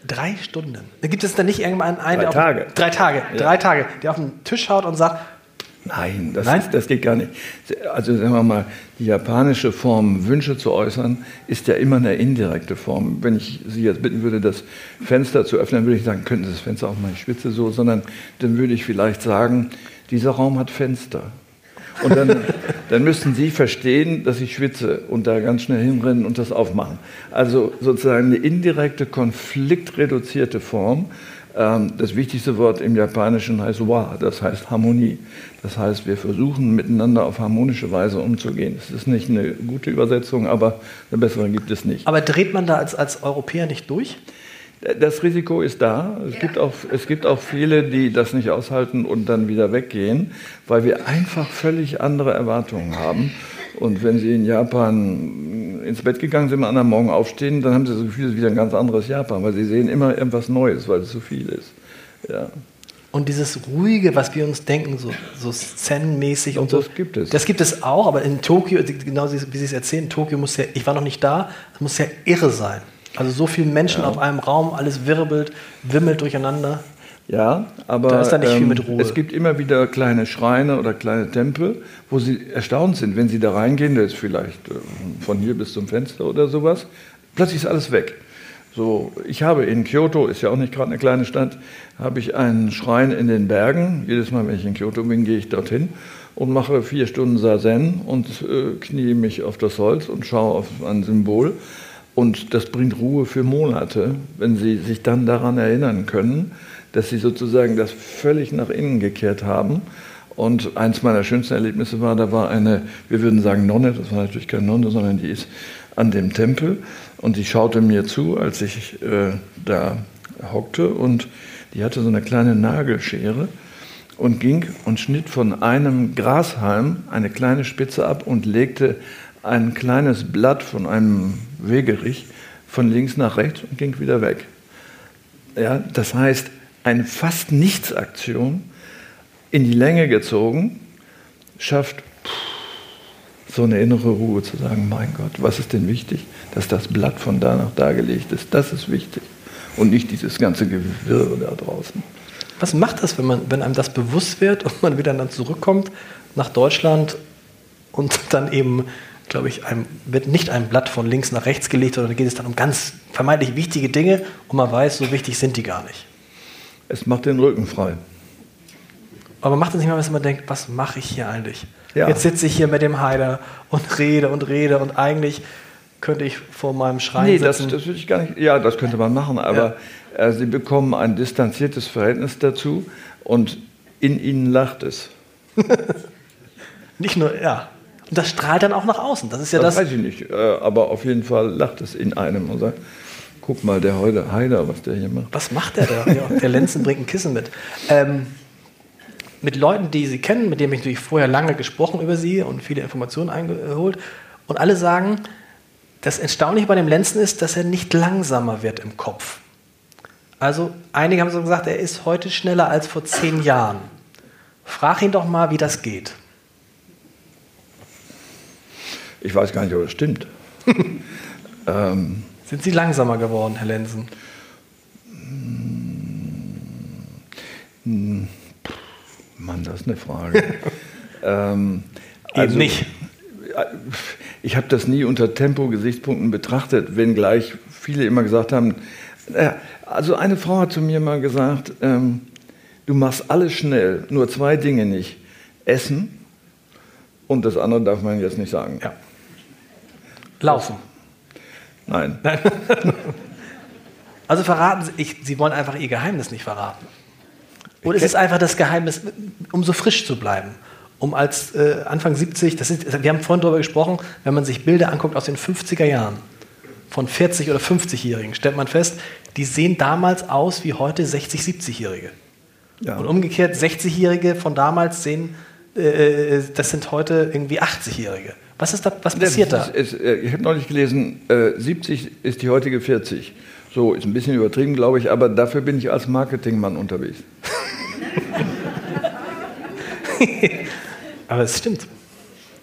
Drei Stunden. Da gibt es dann nicht irgendwann einen, drei Tage. Auf, drei Tage, ja. drei Tage, der auf den Tisch haut und sagt, Nein, das, Nein? Ist, das geht gar nicht. Also sagen wir mal, die japanische Form, Wünsche zu äußern, ist ja immer eine indirekte Form. Wenn ich Sie jetzt bitten würde, das Fenster zu öffnen, würde ich sagen, könnten Sie das Fenster auch mal, ich schwitze so, sondern dann würde ich vielleicht sagen, dieser Raum hat Fenster. Und dann, dann müssten Sie verstehen, dass ich schwitze und da ganz schnell hinrennen und das aufmachen. Also sozusagen eine indirekte, konfliktreduzierte Form. Ähm, das wichtigste Wort im Japanischen heißt wa, das heißt Harmonie. Das heißt, wir versuchen miteinander auf harmonische Weise umzugehen. Das ist nicht eine gute Übersetzung, aber eine bessere gibt es nicht. Aber dreht man da als, als Europäer nicht durch? Das Risiko ist da. Es, ja. gibt auch, es gibt auch viele, die das nicht aushalten und dann wieder weggehen, weil wir einfach völlig andere Erwartungen haben. Und wenn Sie in Japan ins Bett gegangen sind, am anderen Morgen aufstehen, dann haben Sie das Gefühl, es ist wieder ein ganz anderes Japan, weil Sie sehen immer irgendwas Neues, weil es so viel ist. Ja. Und dieses Ruhige, was wir uns denken, so, so zen-mäßig und, und so. Das gibt es. Das gibt es auch, aber in Tokio, genau wie Sie es erzählen, Tokio muss ja, ich war noch nicht da, muss ja irre sein. Also so viele Menschen ja. auf einem Raum, alles wirbelt, wimmelt durcheinander. Ja, aber da ist da nicht ähm, viel mit Ruhe. es gibt immer wieder kleine Schreine oder kleine Tempel, wo sie erstaunt sind, wenn sie da reingehen, der ist vielleicht äh, von hier bis zum Fenster oder sowas, plötzlich ist alles weg. So, ich habe in Kyoto, ist ja auch nicht gerade eine kleine Stadt, habe ich einen Schrein in den Bergen. Jedes Mal, wenn ich in Kyoto bin, gehe ich dorthin und mache vier Stunden Sazen und äh, knie mich auf das Holz und schaue auf ein Symbol. Und das bringt Ruhe für Monate, wenn Sie sich dann daran erinnern können, dass Sie sozusagen das völlig nach innen gekehrt haben. Und eins meiner schönsten Erlebnisse war, da war eine, wir würden sagen Nonne, das war natürlich keine Nonne, sondern die ist an dem Tempel und die schaute mir zu, als ich äh, da hockte und die hatte so eine kleine Nagelschere und ging und schnitt von einem Grashalm eine kleine Spitze ab und legte ein kleines Blatt von einem Wegerich von links nach rechts und ging wieder weg. Ja, das heißt, eine fast Nichtsaktion in die Länge gezogen schafft so eine innere Ruhe zu sagen, mein Gott, was ist denn wichtig? Dass das Blatt von da nach da gelegt ist, das ist wichtig. Und nicht dieses ganze Gewirr da draußen. Was macht das, wenn, man, wenn einem das bewusst wird und man wieder dann zurückkommt nach Deutschland und dann eben glaube ich, einem, wird nicht ein Blatt von links nach rechts gelegt, sondern da geht es dann um ganz vermeintlich wichtige Dinge und man weiß, so wichtig sind die gar nicht. Es macht den Rücken frei. Aber macht es nicht mal, dass man denkt, was mache ich hier eigentlich? Ja. Jetzt sitze ich hier mit dem Heider und rede und rede und eigentlich könnte ich vor meinem Schrein nee, sitzen. Das, das würde ich gar nicht. Ja, das könnte man machen, aber ja. äh, sie bekommen ein distanziertes Verhältnis dazu und in ihnen lacht es. <laughs> nicht nur, ja, und das strahlt dann auch nach außen. Das ist ja das. Das weiß ich nicht. Äh, aber auf jeden Fall lacht es in einem und sagt, guck mal, der heute Heider, was der hier macht. Was macht der da? ja, der Lenzen bringt ein Kissen mit. Ähm, mit Leuten, die Sie kennen, mit denen ich natürlich vorher lange gesprochen über Sie und viele Informationen eingeholt. Und alle sagen, das Erstaunliche bei dem Lenzen ist, dass er nicht langsamer wird im Kopf. Also einige haben so gesagt, er ist heute schneller als vor zehn Jahren. Frag ihn doch mal, wie das geht. Ich weiß gar nicht, ob das stimmt. <laughs> ähm, Sind Sie langsamer geworden, Herr Lensen? Hm, Mann, das ist eine Frage. <laughs> ähm, also, Eben nicht. Ich habe das nie unter Tempo-Gesichtspunkten betrachtet, wenngleich viele immer gesagt haben, äh, also eine Frau hat zu mir mal gesagt, ähm, du machst alles schnell, nur zwei Dinge nicht. Essen und das andere darf man jetzt nicht sagen. Ja. Laufen. Nein. <laughs> Also verraten Sie, ich, Sie wollen einfach Ihr Geheimnis nicht verraten. Oder ist es einfach das Geheimnis, um so frisch zu bleiben? Um als äh, Anfang 70, das ist, wir haben vorhin darüber gesprochen, wenn man sich Bilder anguckt aus den 50er Jahren von 40- oder 50-Jährigen, stellt man fest, die sehen damals aus wie heute 60-, 70-Jährige. Ja. Und umgekehrt, 60-Jährige von damals sehen, äh, äh das sind heute irgendwie 80-Jährige. Was, ist da, was passiert da? Ist, äh, ich habe neulich gelesen, äh, 70 ist die heutige 40. So, ist ein bisschen übertrieben, glaube ich, aber dafür bin ich als Marketingmann unterwegs. <laughs> Aber es stimmt.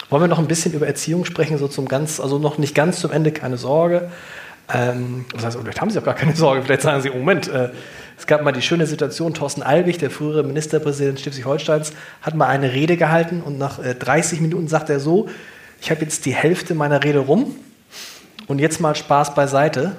Wollen wir noch ein bisschen über Erziehung sprechen, so zum ganz, also noch nicht ganz zum Ende, keine Sorge. Ähm, das heißt, vielleicht haben Sie auch gar keine Sorge, vielleicht sagen Sie, oh Moment, äh, es gab mal die schöne Situation, Thorsten Albig, der frühere Ministerpräsident Schleswig-Holsteins, hat mal eine Rede gehalten und nach äh, 30 Minuten sagt er so, ich habe jetzt die Hälfte meiner Rede rum und jetzt mal Spaß beiseite.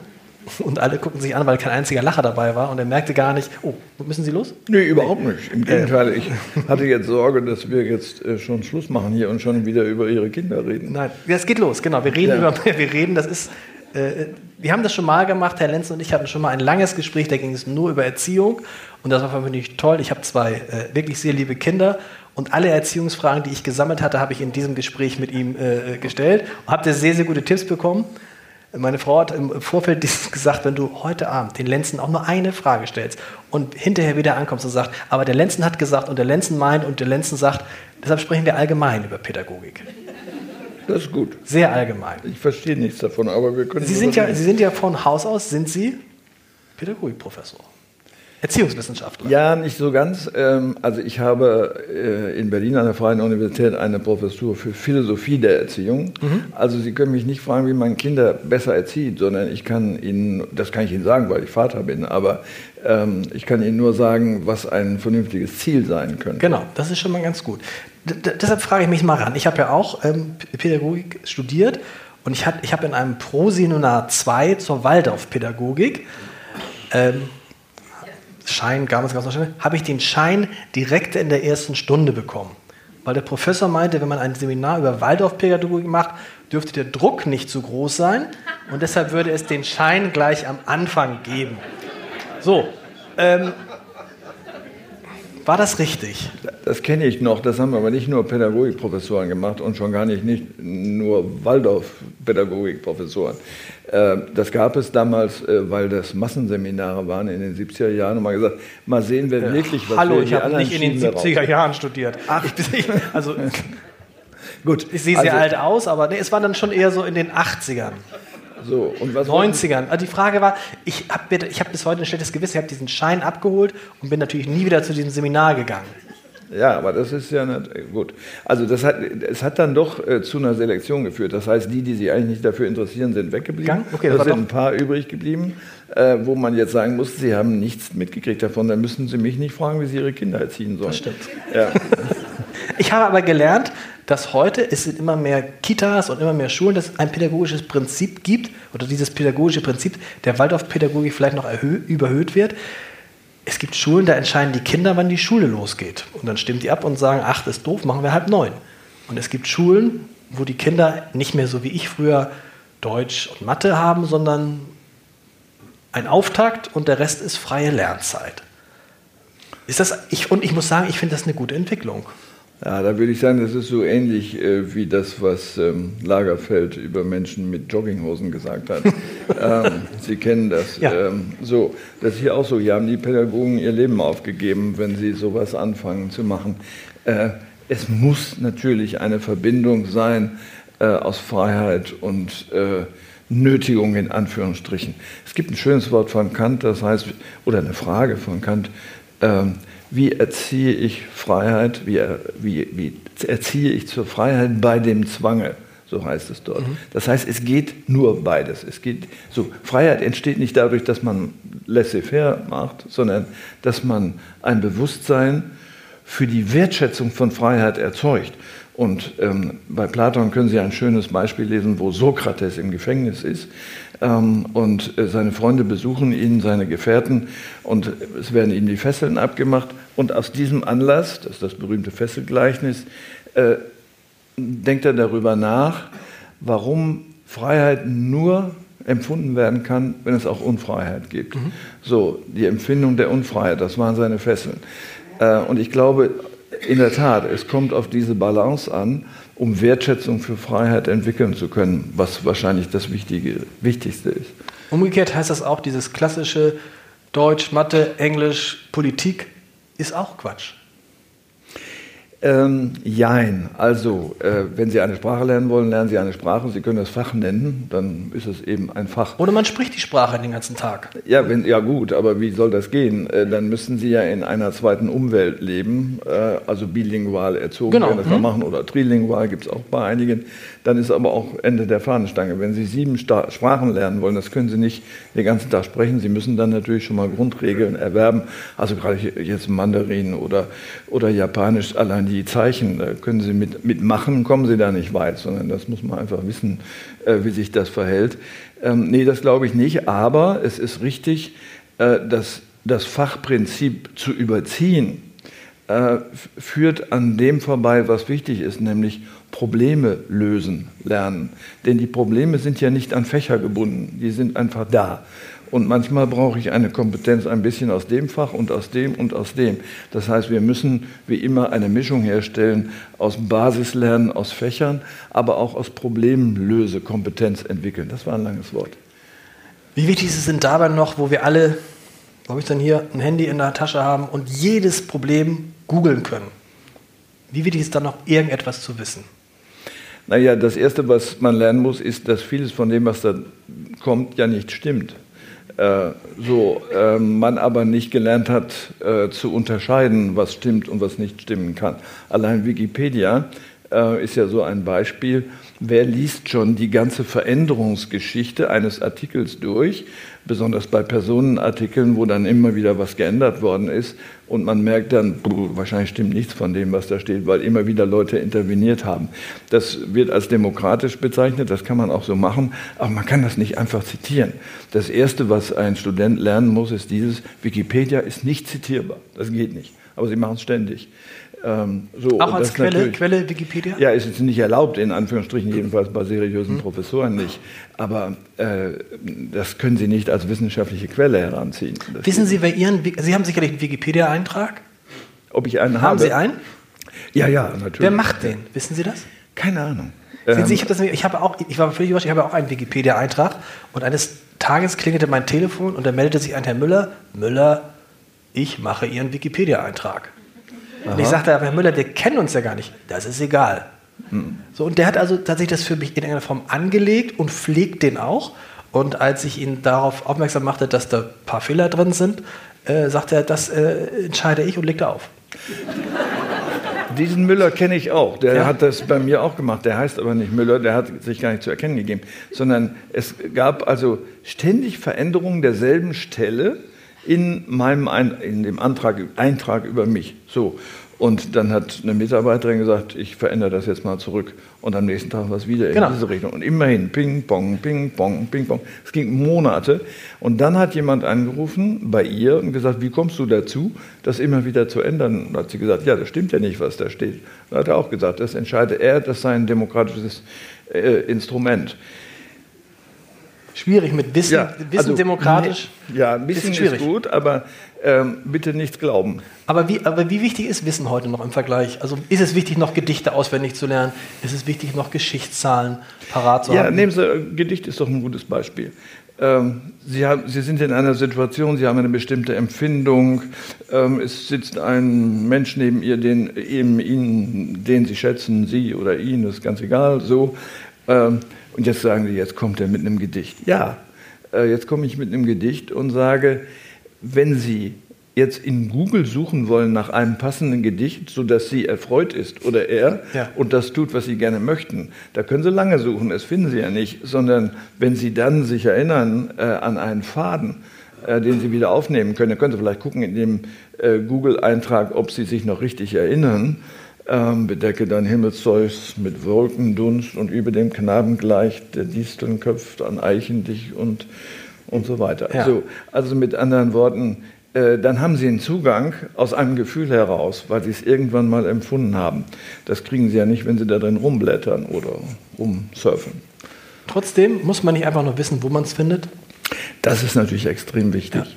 Und alle gucken sich an, weil kein einziger Lacher dabei war und er merkte gar nicht, oh, müssen Sie los? Nee, überhaupt nicht. Im Gegenteil, ich <laughs> hatte jetzt Sorge, dass wir jetzt äh, schon Schluss machen hier und schon wieder über Ihre Kinder reden. Nein, es geht los, genau. Wir reden Ja. über, <laughs> wir reden, das ist, äh, wir haben das schon mal gemacht, Herr Lenz und ich hatten schon mal ein langes Gespräch, da ging es nur über Erziehung und das war für mich toll. Ich habe zwei äh, wirklich sehr liebe Kinder und alle Erziehungsfragen, die ich gesammelt hatte, habe ich in diesem Gespräch mit ihm äh, gestellt und habe sehr, sehr gute Tipps bekommen. Meine Frau hat im Vorfeld <laughs> gesagt, wenn du heute Abend den Lenzen auch nur eine Frage stellst und hinterher wieder ankommst und sagst, aber der Lenzen hat gesagt und der Lenzen meint und der Lenzen sagt, deshalb sprechen wir allgemein über Pädagogik. Das ist gut. Sehr allgemein. Ich verstehe nichts davon, aber wir können. Sie sind, ja, Sie sind ja von Haus aus, sind Sie Pädagogikprofessor, Erziehungswissenschaftler. Ja, nicht so ganz. Ähm, Also ich habe äh, in Berlin an der Freien Universität eine Professur für Philosophie der Erziehung. Also Sie können mich nicht fragen, wie man Kinder besser erzieht, sondern ich kann Ihnen, das kann ich Ihnen sagen, weil ich Vater bin, aber ähm, ich kann Ihnen nur sagen, was ein vernünftiges Ziel sein könnte. Genau, das ist schon mal ganz gut. Deshalb frage ich mich mal ran. Ich habe ja auch ähm, Pädagogik studiert und ich, hat- ich habe in einem Proseminar 2 zur Waldorfpädagogik ähm, Schein, damals gab es noch habe ich den Schein direkt in der ersten Stunde bekommen. Weil der Professor meinte, wenn man ein Seminar über Waldorfpädagogik macht, dürfte der Druck nicht zu groß sein und deshalb würde es den Schein gleich am Anfang geben. So, ähm, war das richtig? Das kenne ich noch, das haben aber nicht nur Pädagogikprofessoren gemacht und schon gar nicht, nicht nur Waldorf-Pädagogikprofessoren. Äh, Das gab es damals, äh, weil das Massenseminare waren in den 70er Jahren und man gesagt, mal sehen, wer wirklich was Hallo, ich habe nicht in den schieben wir 70er raus. Jahren studiert. Ach, ich, also <laughs> Gut, ich sehe sehr also, alt aus, aber nee, es war dann schon eher so in den 80ern, So, und was wollten- 90ern. Also die Frage war, ich habe hab bis heute ein schlechtes Gewissen, ich habe diesen Schein abgeholt und bin natürlich nie wieder zu diesem Seminar gegangen. Ja, aber das ist ja nicht, äh, gut. Also das hat, es hat dann doch äh, zu einer Selektion geführt. Das heißt, die, die sich eigentlich nicht dafür interessieren, sind weggeblieben. Okay, das da war sind ein paar übrig geblieben, äh, wo man jetzt sagen muss, sie haben nichts mitgekriegt davon. Dann müssen sie mich nicht fragen, wie sie ihre Kinder erziehen sollen. Das stimmt. Ja. <laughs> Ich habe aber gelernt, dass heute es sind immer mehr Kitas und immer mehr Schulen, dass ein pädagogisches Prinzip gibt oder dieses pädagogische Prinzip der Waldorfpädagogik vielleicht noch erhö überhöht wird. Es gibt Schulen, da entscheiden die Kinder, wann die Schule losgeht. Und dann stimmen die ab und sagen, ach, das ist doof, machen wir halb neun. Und es gibt Schulen, wo die Kinder nicht mehr so wie ich früher Deutsch und Mathe haben, sondern ein Auftakt und der Rest ist freie Lernzeit. Ist das, ich, und ich muss sagen, ich finde das eine gute Entwicklung. Ja, da würde ich sagen, das ist so ähnlich äh, wie das, was ähm, Lagerfeld über Menschen mit Jogginghosen gesagt hat. <laughs> ähm, sie kennen das. Ja. Ähm, so, das ist hier auch so. Hier haben die Pädagogen ihr Leben aufgegeben, wenn sie sowas anfangen zu machen. Äh, es muss natürlich eine Verbindung sein äh, aus Freiheit und äh, Nötigung in Anführungsstrichen. Es gibt ein schönes Wort von Kant, das heißt, oder eine Frage von Kant, ähm, wie erziehe ich Freiheit, wie, wie, wie erziehe ich zur Freiheit bei dem Zwange, so heißt es dort. Das heißt, es geht nur beides. Es geht, so, Freiheit entsteht nicht dadurch, dass man laissez-faire macht, sondern dass man ein Bewusstsein für die Wertschätzung von Freiheit erzeugt. Und ähm, bei Platon können Sie ein schönes Beispiel lesen, wo Sokrates im Gefängnis ist ähm, und äh, seine Freunde besuchen ihn, seine Gefährten, und es werden ihnen die Fesseln abgemacht. Und aus diesem Anlass, das ist das berühmte Fesselgleichnis, äh, denkt er darüber nach, warum Freiheit nur empfunden werden kann, wenn es auch Unfreiheit gibt. So, die Empfindung der Unfreiheit, das waren seine Fesseln. Äh, Und ich glaube, in der Tat, es kommt auf diese Balance an, um Wertschätzung für Freiheit entwickeln zu können, was wahrscheinlich das Wichtige, Wichtigste ist. Umgekehrt heißt das auch, dieses klassische Deutsch, Mathe, Englisch, Politik ist auch Quatsch. Ähm, jein. Also, äh, wenn Sie eine Sprache lernen wollen, lernen Sie eine Sprache. Sie können das Fach nennen, dann ist es eben ein Fach. Oder man spricht die Sprache den ganzen Tag. Ja, wenn, ja gut, aber wie soll das gehen? Äh, dann müssen Sie ja in einer zweiten Umwelt leben, äh, also bilingual erzogen Genau. werden, das Mhm. machen, oder trilingual gibt es auch bei einigen. Dann ist aber auch Ende der Fahnenstange. Wenn Sie sieben Sta Sprachen lernen wollen, das können Sie nicht den ganzen Tag sprechen. Sie müssen dann natürlich schon mal Grundregeln erwerben. Also gerade jetzt Mandarin oder, oder Japanisch, allein die Zeichen äh, können Sie mit, mitmachen, kommen Sie da nicht weit, sondern das muss man einfach wissen, äh, wie sich das verhält. Ähm, nee, das glaube ich nicht, aber es ist richtig, äh, dass das Fachprinzip zu überziehen, äh, führt an dem vorbei, was wichtig ist, nämlich Probleme lösen lernen. Denn die Probleme sind ja nicht an Fächer gebunden, die sind einfach da. Und manchmal brauche ich eine Kompetenz ein bisschen aus dem Fach und aus dem und aus dem. Das heißt, wir müssen wie immer eine Mischung herstellen aus Basislernen, aus Fächern, aber auch aus Problemlösekompetenz entwickeln. Das war ein langes Wort. Wie wichtig ist es denn dabei noch, wo wir alle, wo habe ich denn hier, ein Handy in der Tasche haben und jedes Problem googeln können? Wie wichtig ist da noch irgendetwas zu wissen? Naja, das Erste, was man lernen muss, ist, dass vieles von dem, was da kommt, ja nicht stimmt. Äh, so, äh, man aber nicht gelernt hat äh, zu unterscheiden, was stimmt und was nicht stimmen kann. Allein Wikipedia äh, ist ja so ein Beispiel. Wer liest schon die ganze Veränderungsgeschichte eines Artikels durch, besonders bei Personenartikeln, wo dann immer wieder was geändert worden ist und man merkt dann, wahrscheinlich stimmt nichts von dem, was da steht, weil immer wieder Leute interveniert haben. Das wird als demokratisch bezeichnet, das kann man auch so machen, aber man kann das nicht einfach zitieren. Das Erste, was ein Student lernen muss, ist dieses, Wikipedia ist nicht zitierbar, das geht nicht, aber sie machen es ständig. Ähm, so, Auch als Quelle, Quelle Wikipedia? ja, ist nicht erlaubt, in Anführungsstrichen, jedenfalls bei seriösen Professoren nicht. Aber äh, das können Sie nicht als wissenschaftliche Quelle heranziehen. Das Wissen Sie, wer Ihren, Sie haben sicherlich einen Wikipedia-Eintrag. ob ich einen Haben habe? Sie einen? Ja, ja, natürlich. Wer macht den? Wissen Sie das? Keine Ahnung. Sehen Ähm, Sie, ich, das, ich, habe auch, ich war völlig überrascht, ich habe auch einen Wikipedia-Eintrag und eines Tages klingelte mein Telefon und da meldete sich ein Herr Müller, Müller, ich mache Ihren Wikipedia-Eintrag. Und ich sagte, aber Herr Müller, wir kennen uns ja gar nicht. Das ist egal. Hm. So, und der hat also tatsächlich das für mich in irgendeiner Form angelegt und pflegt den auch. Und als ich ihn darauf aufmerksam machte, dass da ein paar Fehler drin sind, äh, sagte er, das äh, entscheide ich und legte auf. Diesen Müller kenne ich auch. Der Ja. hat das bei mir auch gemacht. Der heißt aber nicht Müller, der hat sich gar nicht zu erkennen gegeben. Sondern es gab also ständig Veränderungen derselben Stelle in meinem Ein in dem Antrag, Eintrag über mich. So. Und dann hat eine Mitarbeiterin gesagt, ich verändere das jetzt mal zurück. Und am nächsten Tag war es wieder Genau. in diese Richtung. Und immerhin Ping, Pong, Ping, Pong, Ping, Pong. Es ging Monate. Und dann hat jemand angerufen bei ihr und gesagt, wie kommst du dazu, das immer wieder zu ändern? Und hat sie gesagt, ja, das stimmt ja nicht, was da steht. Dann hat er auch gesagt, das entscheide er, das sei ein demokratisches äh, Instrument. Schwierig mit Wissen, Wissen also, demokratisch. nee, Ja, ein bisschen ist ist, schwierig. gut, aber ähm, bitte nicht glauben. Aber wie, aber wie wichtig ist Wissen heute noch im Vergleich? Also ist es wichtig, noch Gedichte auswendig zu lernen? Ist es wichtig, noch Geschichtszahlen parat zu Ja, haben? nehmen Sie, äh, Gedicht ist doch ein gutes Beispiel. Ähm, Sie, haben, Sie sind in einer Situation, Sie haben eine bestimmte Empfindung, ähm, es sitzt ein Mensch neben ihr, den, eben Ihnen, den Sie schätzen, Sie oder ihn, ist ganz egal, so. Und jetzt sagen Sie, jetzt kommt er mit einem Gedicht. Ja, äh, jetzt komme ich mit einem Gedicht und sage, wenn Sie jetzt in Google suchen wollen nach einem passenden Gedicht, sodass sie erfreut ist oder er Ja. und das tut, was sie gerne möchten, da können sie lange suchen, das finden sie ja nicht, sondern wenn sie dann sich erinnern äh, an einen Faden, äh, den sie wieder aufnehmen können, dann können sie vielleicht gucken in dem äh, Google-Eintrag, ob sie sich noch richtig erinnern. Ähm, bedecke dein Himmelszeus mit Wolkendunst und über dem Knaben gleicht der Disteln köpft an Eichen dich und, und so weiter. Ja. So, also mit anderen Worten, äh, dann haben Sie einen Zugang aus einem Gefühl heraus, weil Sie es irgendwann mal empfunden haben. Das kriegen Sie ja nicht, wenn Sie da drin rumblättern oder rumsurfen. Trotzdem muss man nicht einfach nur wissen, wo man es findet. Das ist natürlich extrem wichtig.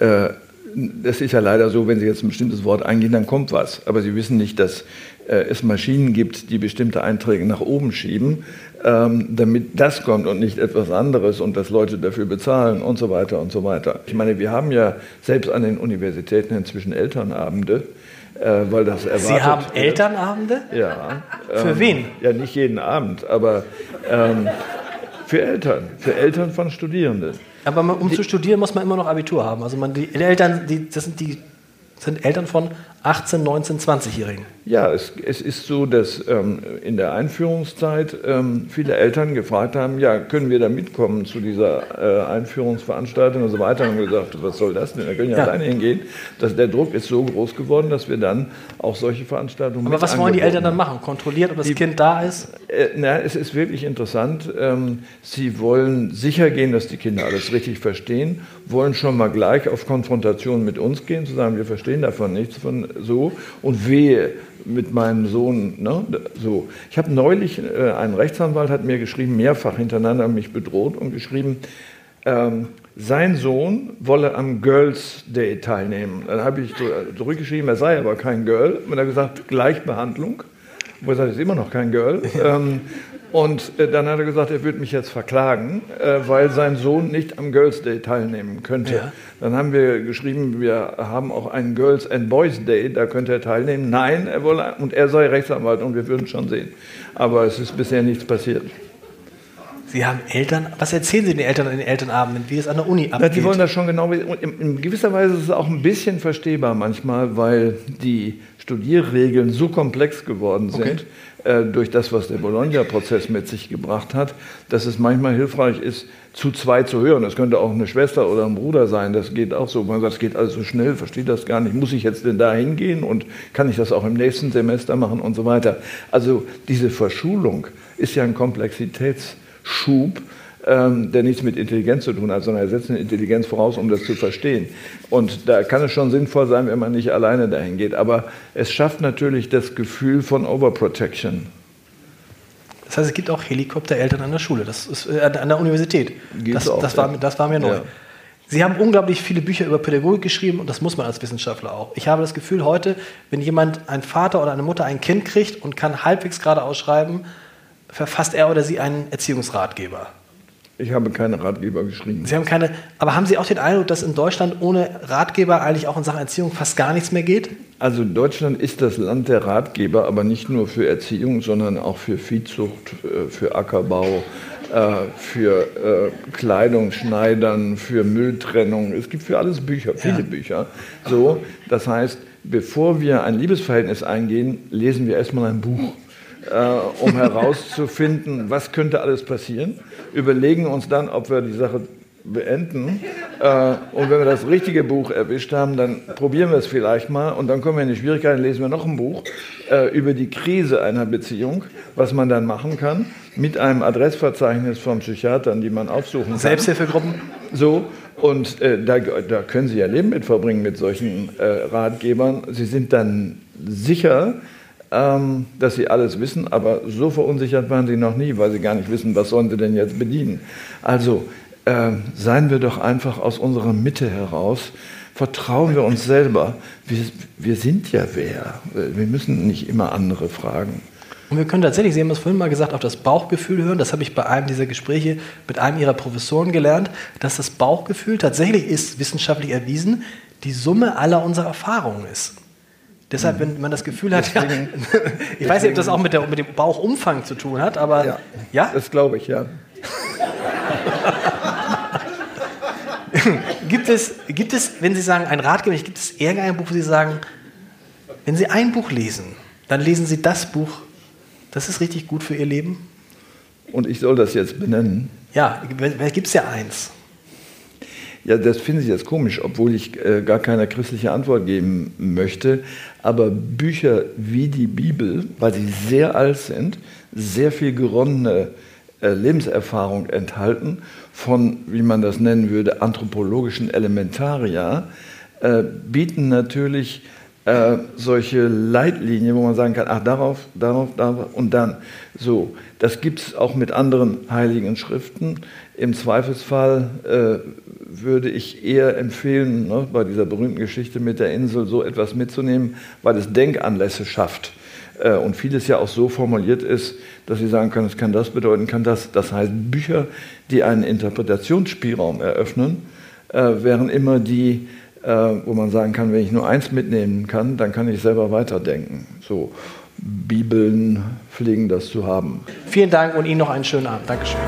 Äh, das ist ja leider so, wenn Sie jetzt ein bestimmtes Wort eingehen, dann kommt was. Aber Sie wissen nicht, dass äh, es Maschinen gibt, die bestimmte Einträge nach oben schieben, ähm, damit das kommt und nicht etwas anderes und dass Leute dafür bezahlen und so weiter und so weiter. Ich meine, wir haben ja selbst an den Universitäten inzwischen Elternabende. Äh, weil das erwartet Sie haben Elternabende? Ja. Für ähm, wen? Ja, nicht jeden Abend, aber ähm, für Eltern, für Eltern von Studierenden. Aber um zu studieren, muss man immer noch Abitur haben. Also man, die Eltern, die, das sind die sind Eltern von 18, 19, 20-Jährigen. Ja, es, es, ist so, dass ähm, in der Einführungszeit ähm, viele Eltern gefragt haben, ja, können wir da mitkommen zu dieser äh, Einführungsveranstaltung und so weiter. Und gesagt, was soll das denn? Da können ja, ja. alleine hingehen. Das, der Druck ist so groß geworden, dass wir dann auch solche Veranstaltungen Aber was wollen die Eltern dann machen? Kontrolliert, ob das die, Kind da ist? Äh, na, es ist wirklich interessant. Ähm, sie wollen sicher gehen, dass die Kinder alles richtig verstehen, wollen schon mal gleich auf Konfrontation mit uns gehen, zu sagen, wir verstehen davon nichts von so und wehe mit meinem Sohn. Ne? So. Ich habe neulich, äh, ein Rechtsanwalt hat mir geschrieben, mehrfach hintereinander mich bedroht und geschrieben, ähm, sein Sohn wolle am Girls Day teilnehmen. Dann habe ich zurückgeschrieben, er sei aber kein Girl. Und er hat gesagt, Gleichbehandlung. Wo er sagt, ist immer noch kein Girl. <laughs> ähm, und äh, dann hat er gesagt, er würde mich jetzt verklagen, äh, weil sein Sohn nicht am Girls Day teilnehmen könnte. Ja. Dann haben wir geschrieben, wir haben auch einen Girls and Boys Day, da könnte er teilnehmen. Nein, er wolle, und er sei Rechtsanwalt und wir würden schon sehen. Aber es ist bisher nichts passiert. Sie haben Eltern, was erzählen Sie den Eltern an den Elternabenden, wie es an der Uni abgeht? Ja, die wollen das schon genau, in, in gewisser Weise ist es auch ein bisschen verstehbar manchmal, weil die Studierregeln so komplex geworden sind, okay. äh, durch das, was der Bologna-Prozess mit sich gebracht hat, dass es manchmal hilfreich ist, zu zweit zu hören. Das könnte auch eine Schwester oder ein Bruder sein, das geht auch so. Man sagt, es geht alles so schnell, versteht das gar nicht. Muss ich jetzt denn da hingehen und kann ich das auch im nächsten Semester machen und so weiter. Also diese Verschulung ist ja ein Komplexitätsschub, ähm, der nichts mit Intelligenz zu tun hat, sondern er setzt eine Intelligenz voraus, um das zu verstehen. Und da kann es schon sinnvoll sein, wenn man nicht alleine dahin geht. Aber es schafft natürlich das Gefühl von Overprotection. Das heißt, es gibt auch Helikoptereltern an der Schule, das ist äh, an der Universität. Das, auch, das, war, das war mir neu. Ja. Sie haben unglaublich viele Bücher über Pädagogik geschrieben und das muss man als Wissenschaftler auch. Ich habe das Gefühl heute, wenn jemand, ein Vater oder eine Mutter ein Kind kriegt und kann halbwegs gerade ausschreiben, verfasst er oder sie einen Erziehungsratgeber. Ich habe keine Ratgeber geschrieben. Sie haben keine, aber haben Sie auch den Eindruck, dass in Deutschland ohne Ratgeber eigentlich auch in Sachen Erziehung fast gar nichts mehr geht? Also Deutschland ist das Land der Ratgeber, aber nicht nur für Erziehung, sondern auch für Viehzucht, äh, für Ackerbau, äh, für äh, Kleidung, Schneidern, für Mülltrennung. Es gibt für alles Bücher, viele ja. Bücher. So, das heißt, bevor wir ein Liebesverhältnis eingehen, lesen wir erstmal ein Buch äh, um herauszufinden, was könnte alles passieren, überlegen uns dann, ob wir die Sache beenden. Äh, und wenn wir das richtige Buch erwischt haben, dann probieren wir es vielleicht mal und dann kommen wir in die Schwierigkeiten, lesen wir noch ein Buch äh, über die Krise einer Beziehung, was man dann machen kann, mit einem Adressverzeichnis von Psychiatern, die man aufsuchen kann. Selbsthilfegruppen? So, und äh, da, da, können Sie ja Leben mit verbringen mit solchen äh, Ratgebern. Sie sind dann sicher, ähm, dass sie alles wissen, aber so verunsichert waren sie noch nie, weil sie gar nicht wissen, was sollen sie denn jetzt bedienen. Also äh, seien wir doch einfach aus unserer Mitte heraus, vertrauen wir uns selber. Wir, wir sind ja wer. Wir müssen nicht immer andere fragen. Und wir können tatsächlich, Sie haben es vorhin mal gesagt, auf das Bauchgefühl hören. Das habe ich bei einem dieser Gespräche mit einem Ihrer Professoren gelernt, dass das Bauchgefühl tatsächlich ist wissenschaftlich erwiesen, die Summe aller unserer Erfahrungen ist. Deshalb, wenn man das Gefühl hat, <laughs> ja, ich weiß nicht, ob das auch mit, der, mit, dem Bauchumfang zu tun hat, aber ja, ja? das glaube ich, ja. <laughs> gibt, es, gibt es, wenn Sie sagen, ein Ratgeber, gibt es irgendein Buch, wo Sie sagen, wenn Sie ein Buch lesen, dann lesen Sie das Buch, das ist richtig gut für Ihr Leben? Und ich soll das jetzt benennen? Ja, gibt es ja eins. Ja, das finde ich jetzt komisch, obwohl ich äh, gar keine christliche Antwort geben möchte. Aber Bücher wie die Bibel, weil sie sehr alt sind, sehr viel geronnene äh, Lebenserfahrung enthalten von, wie man das nennen würde, anthropologischen Elementaria, äh, bieten natürlich äh, solche Leitlinien, wo man sagen kann, ach darauf, darauf, darauf und dann. So, das gibt es auch mit anderen heiligen Schriften. Im Zweifelsfall äh, würde ich eher empfehlen, ne, bei dieser berühmten Geschichte mit der Insel so etwas mitzunehmen, weil es Denkanlässe schafft äh, und vieles ja auch so formuliert ist, dass Sie sagen können, es kann das bedeuten, kann das. Das heißt, Bücher, die einen Interpretationsspielraum eröffnen, äh, wären immer die, wo man sagen kann, wenn ich nur eins mitnehmen kann, dann kann ich selber weiterdenken. So, Bibeln pflegen das zu haben. Vielen Dank und Ihnen noch einen schönen Abend. Dankeschön.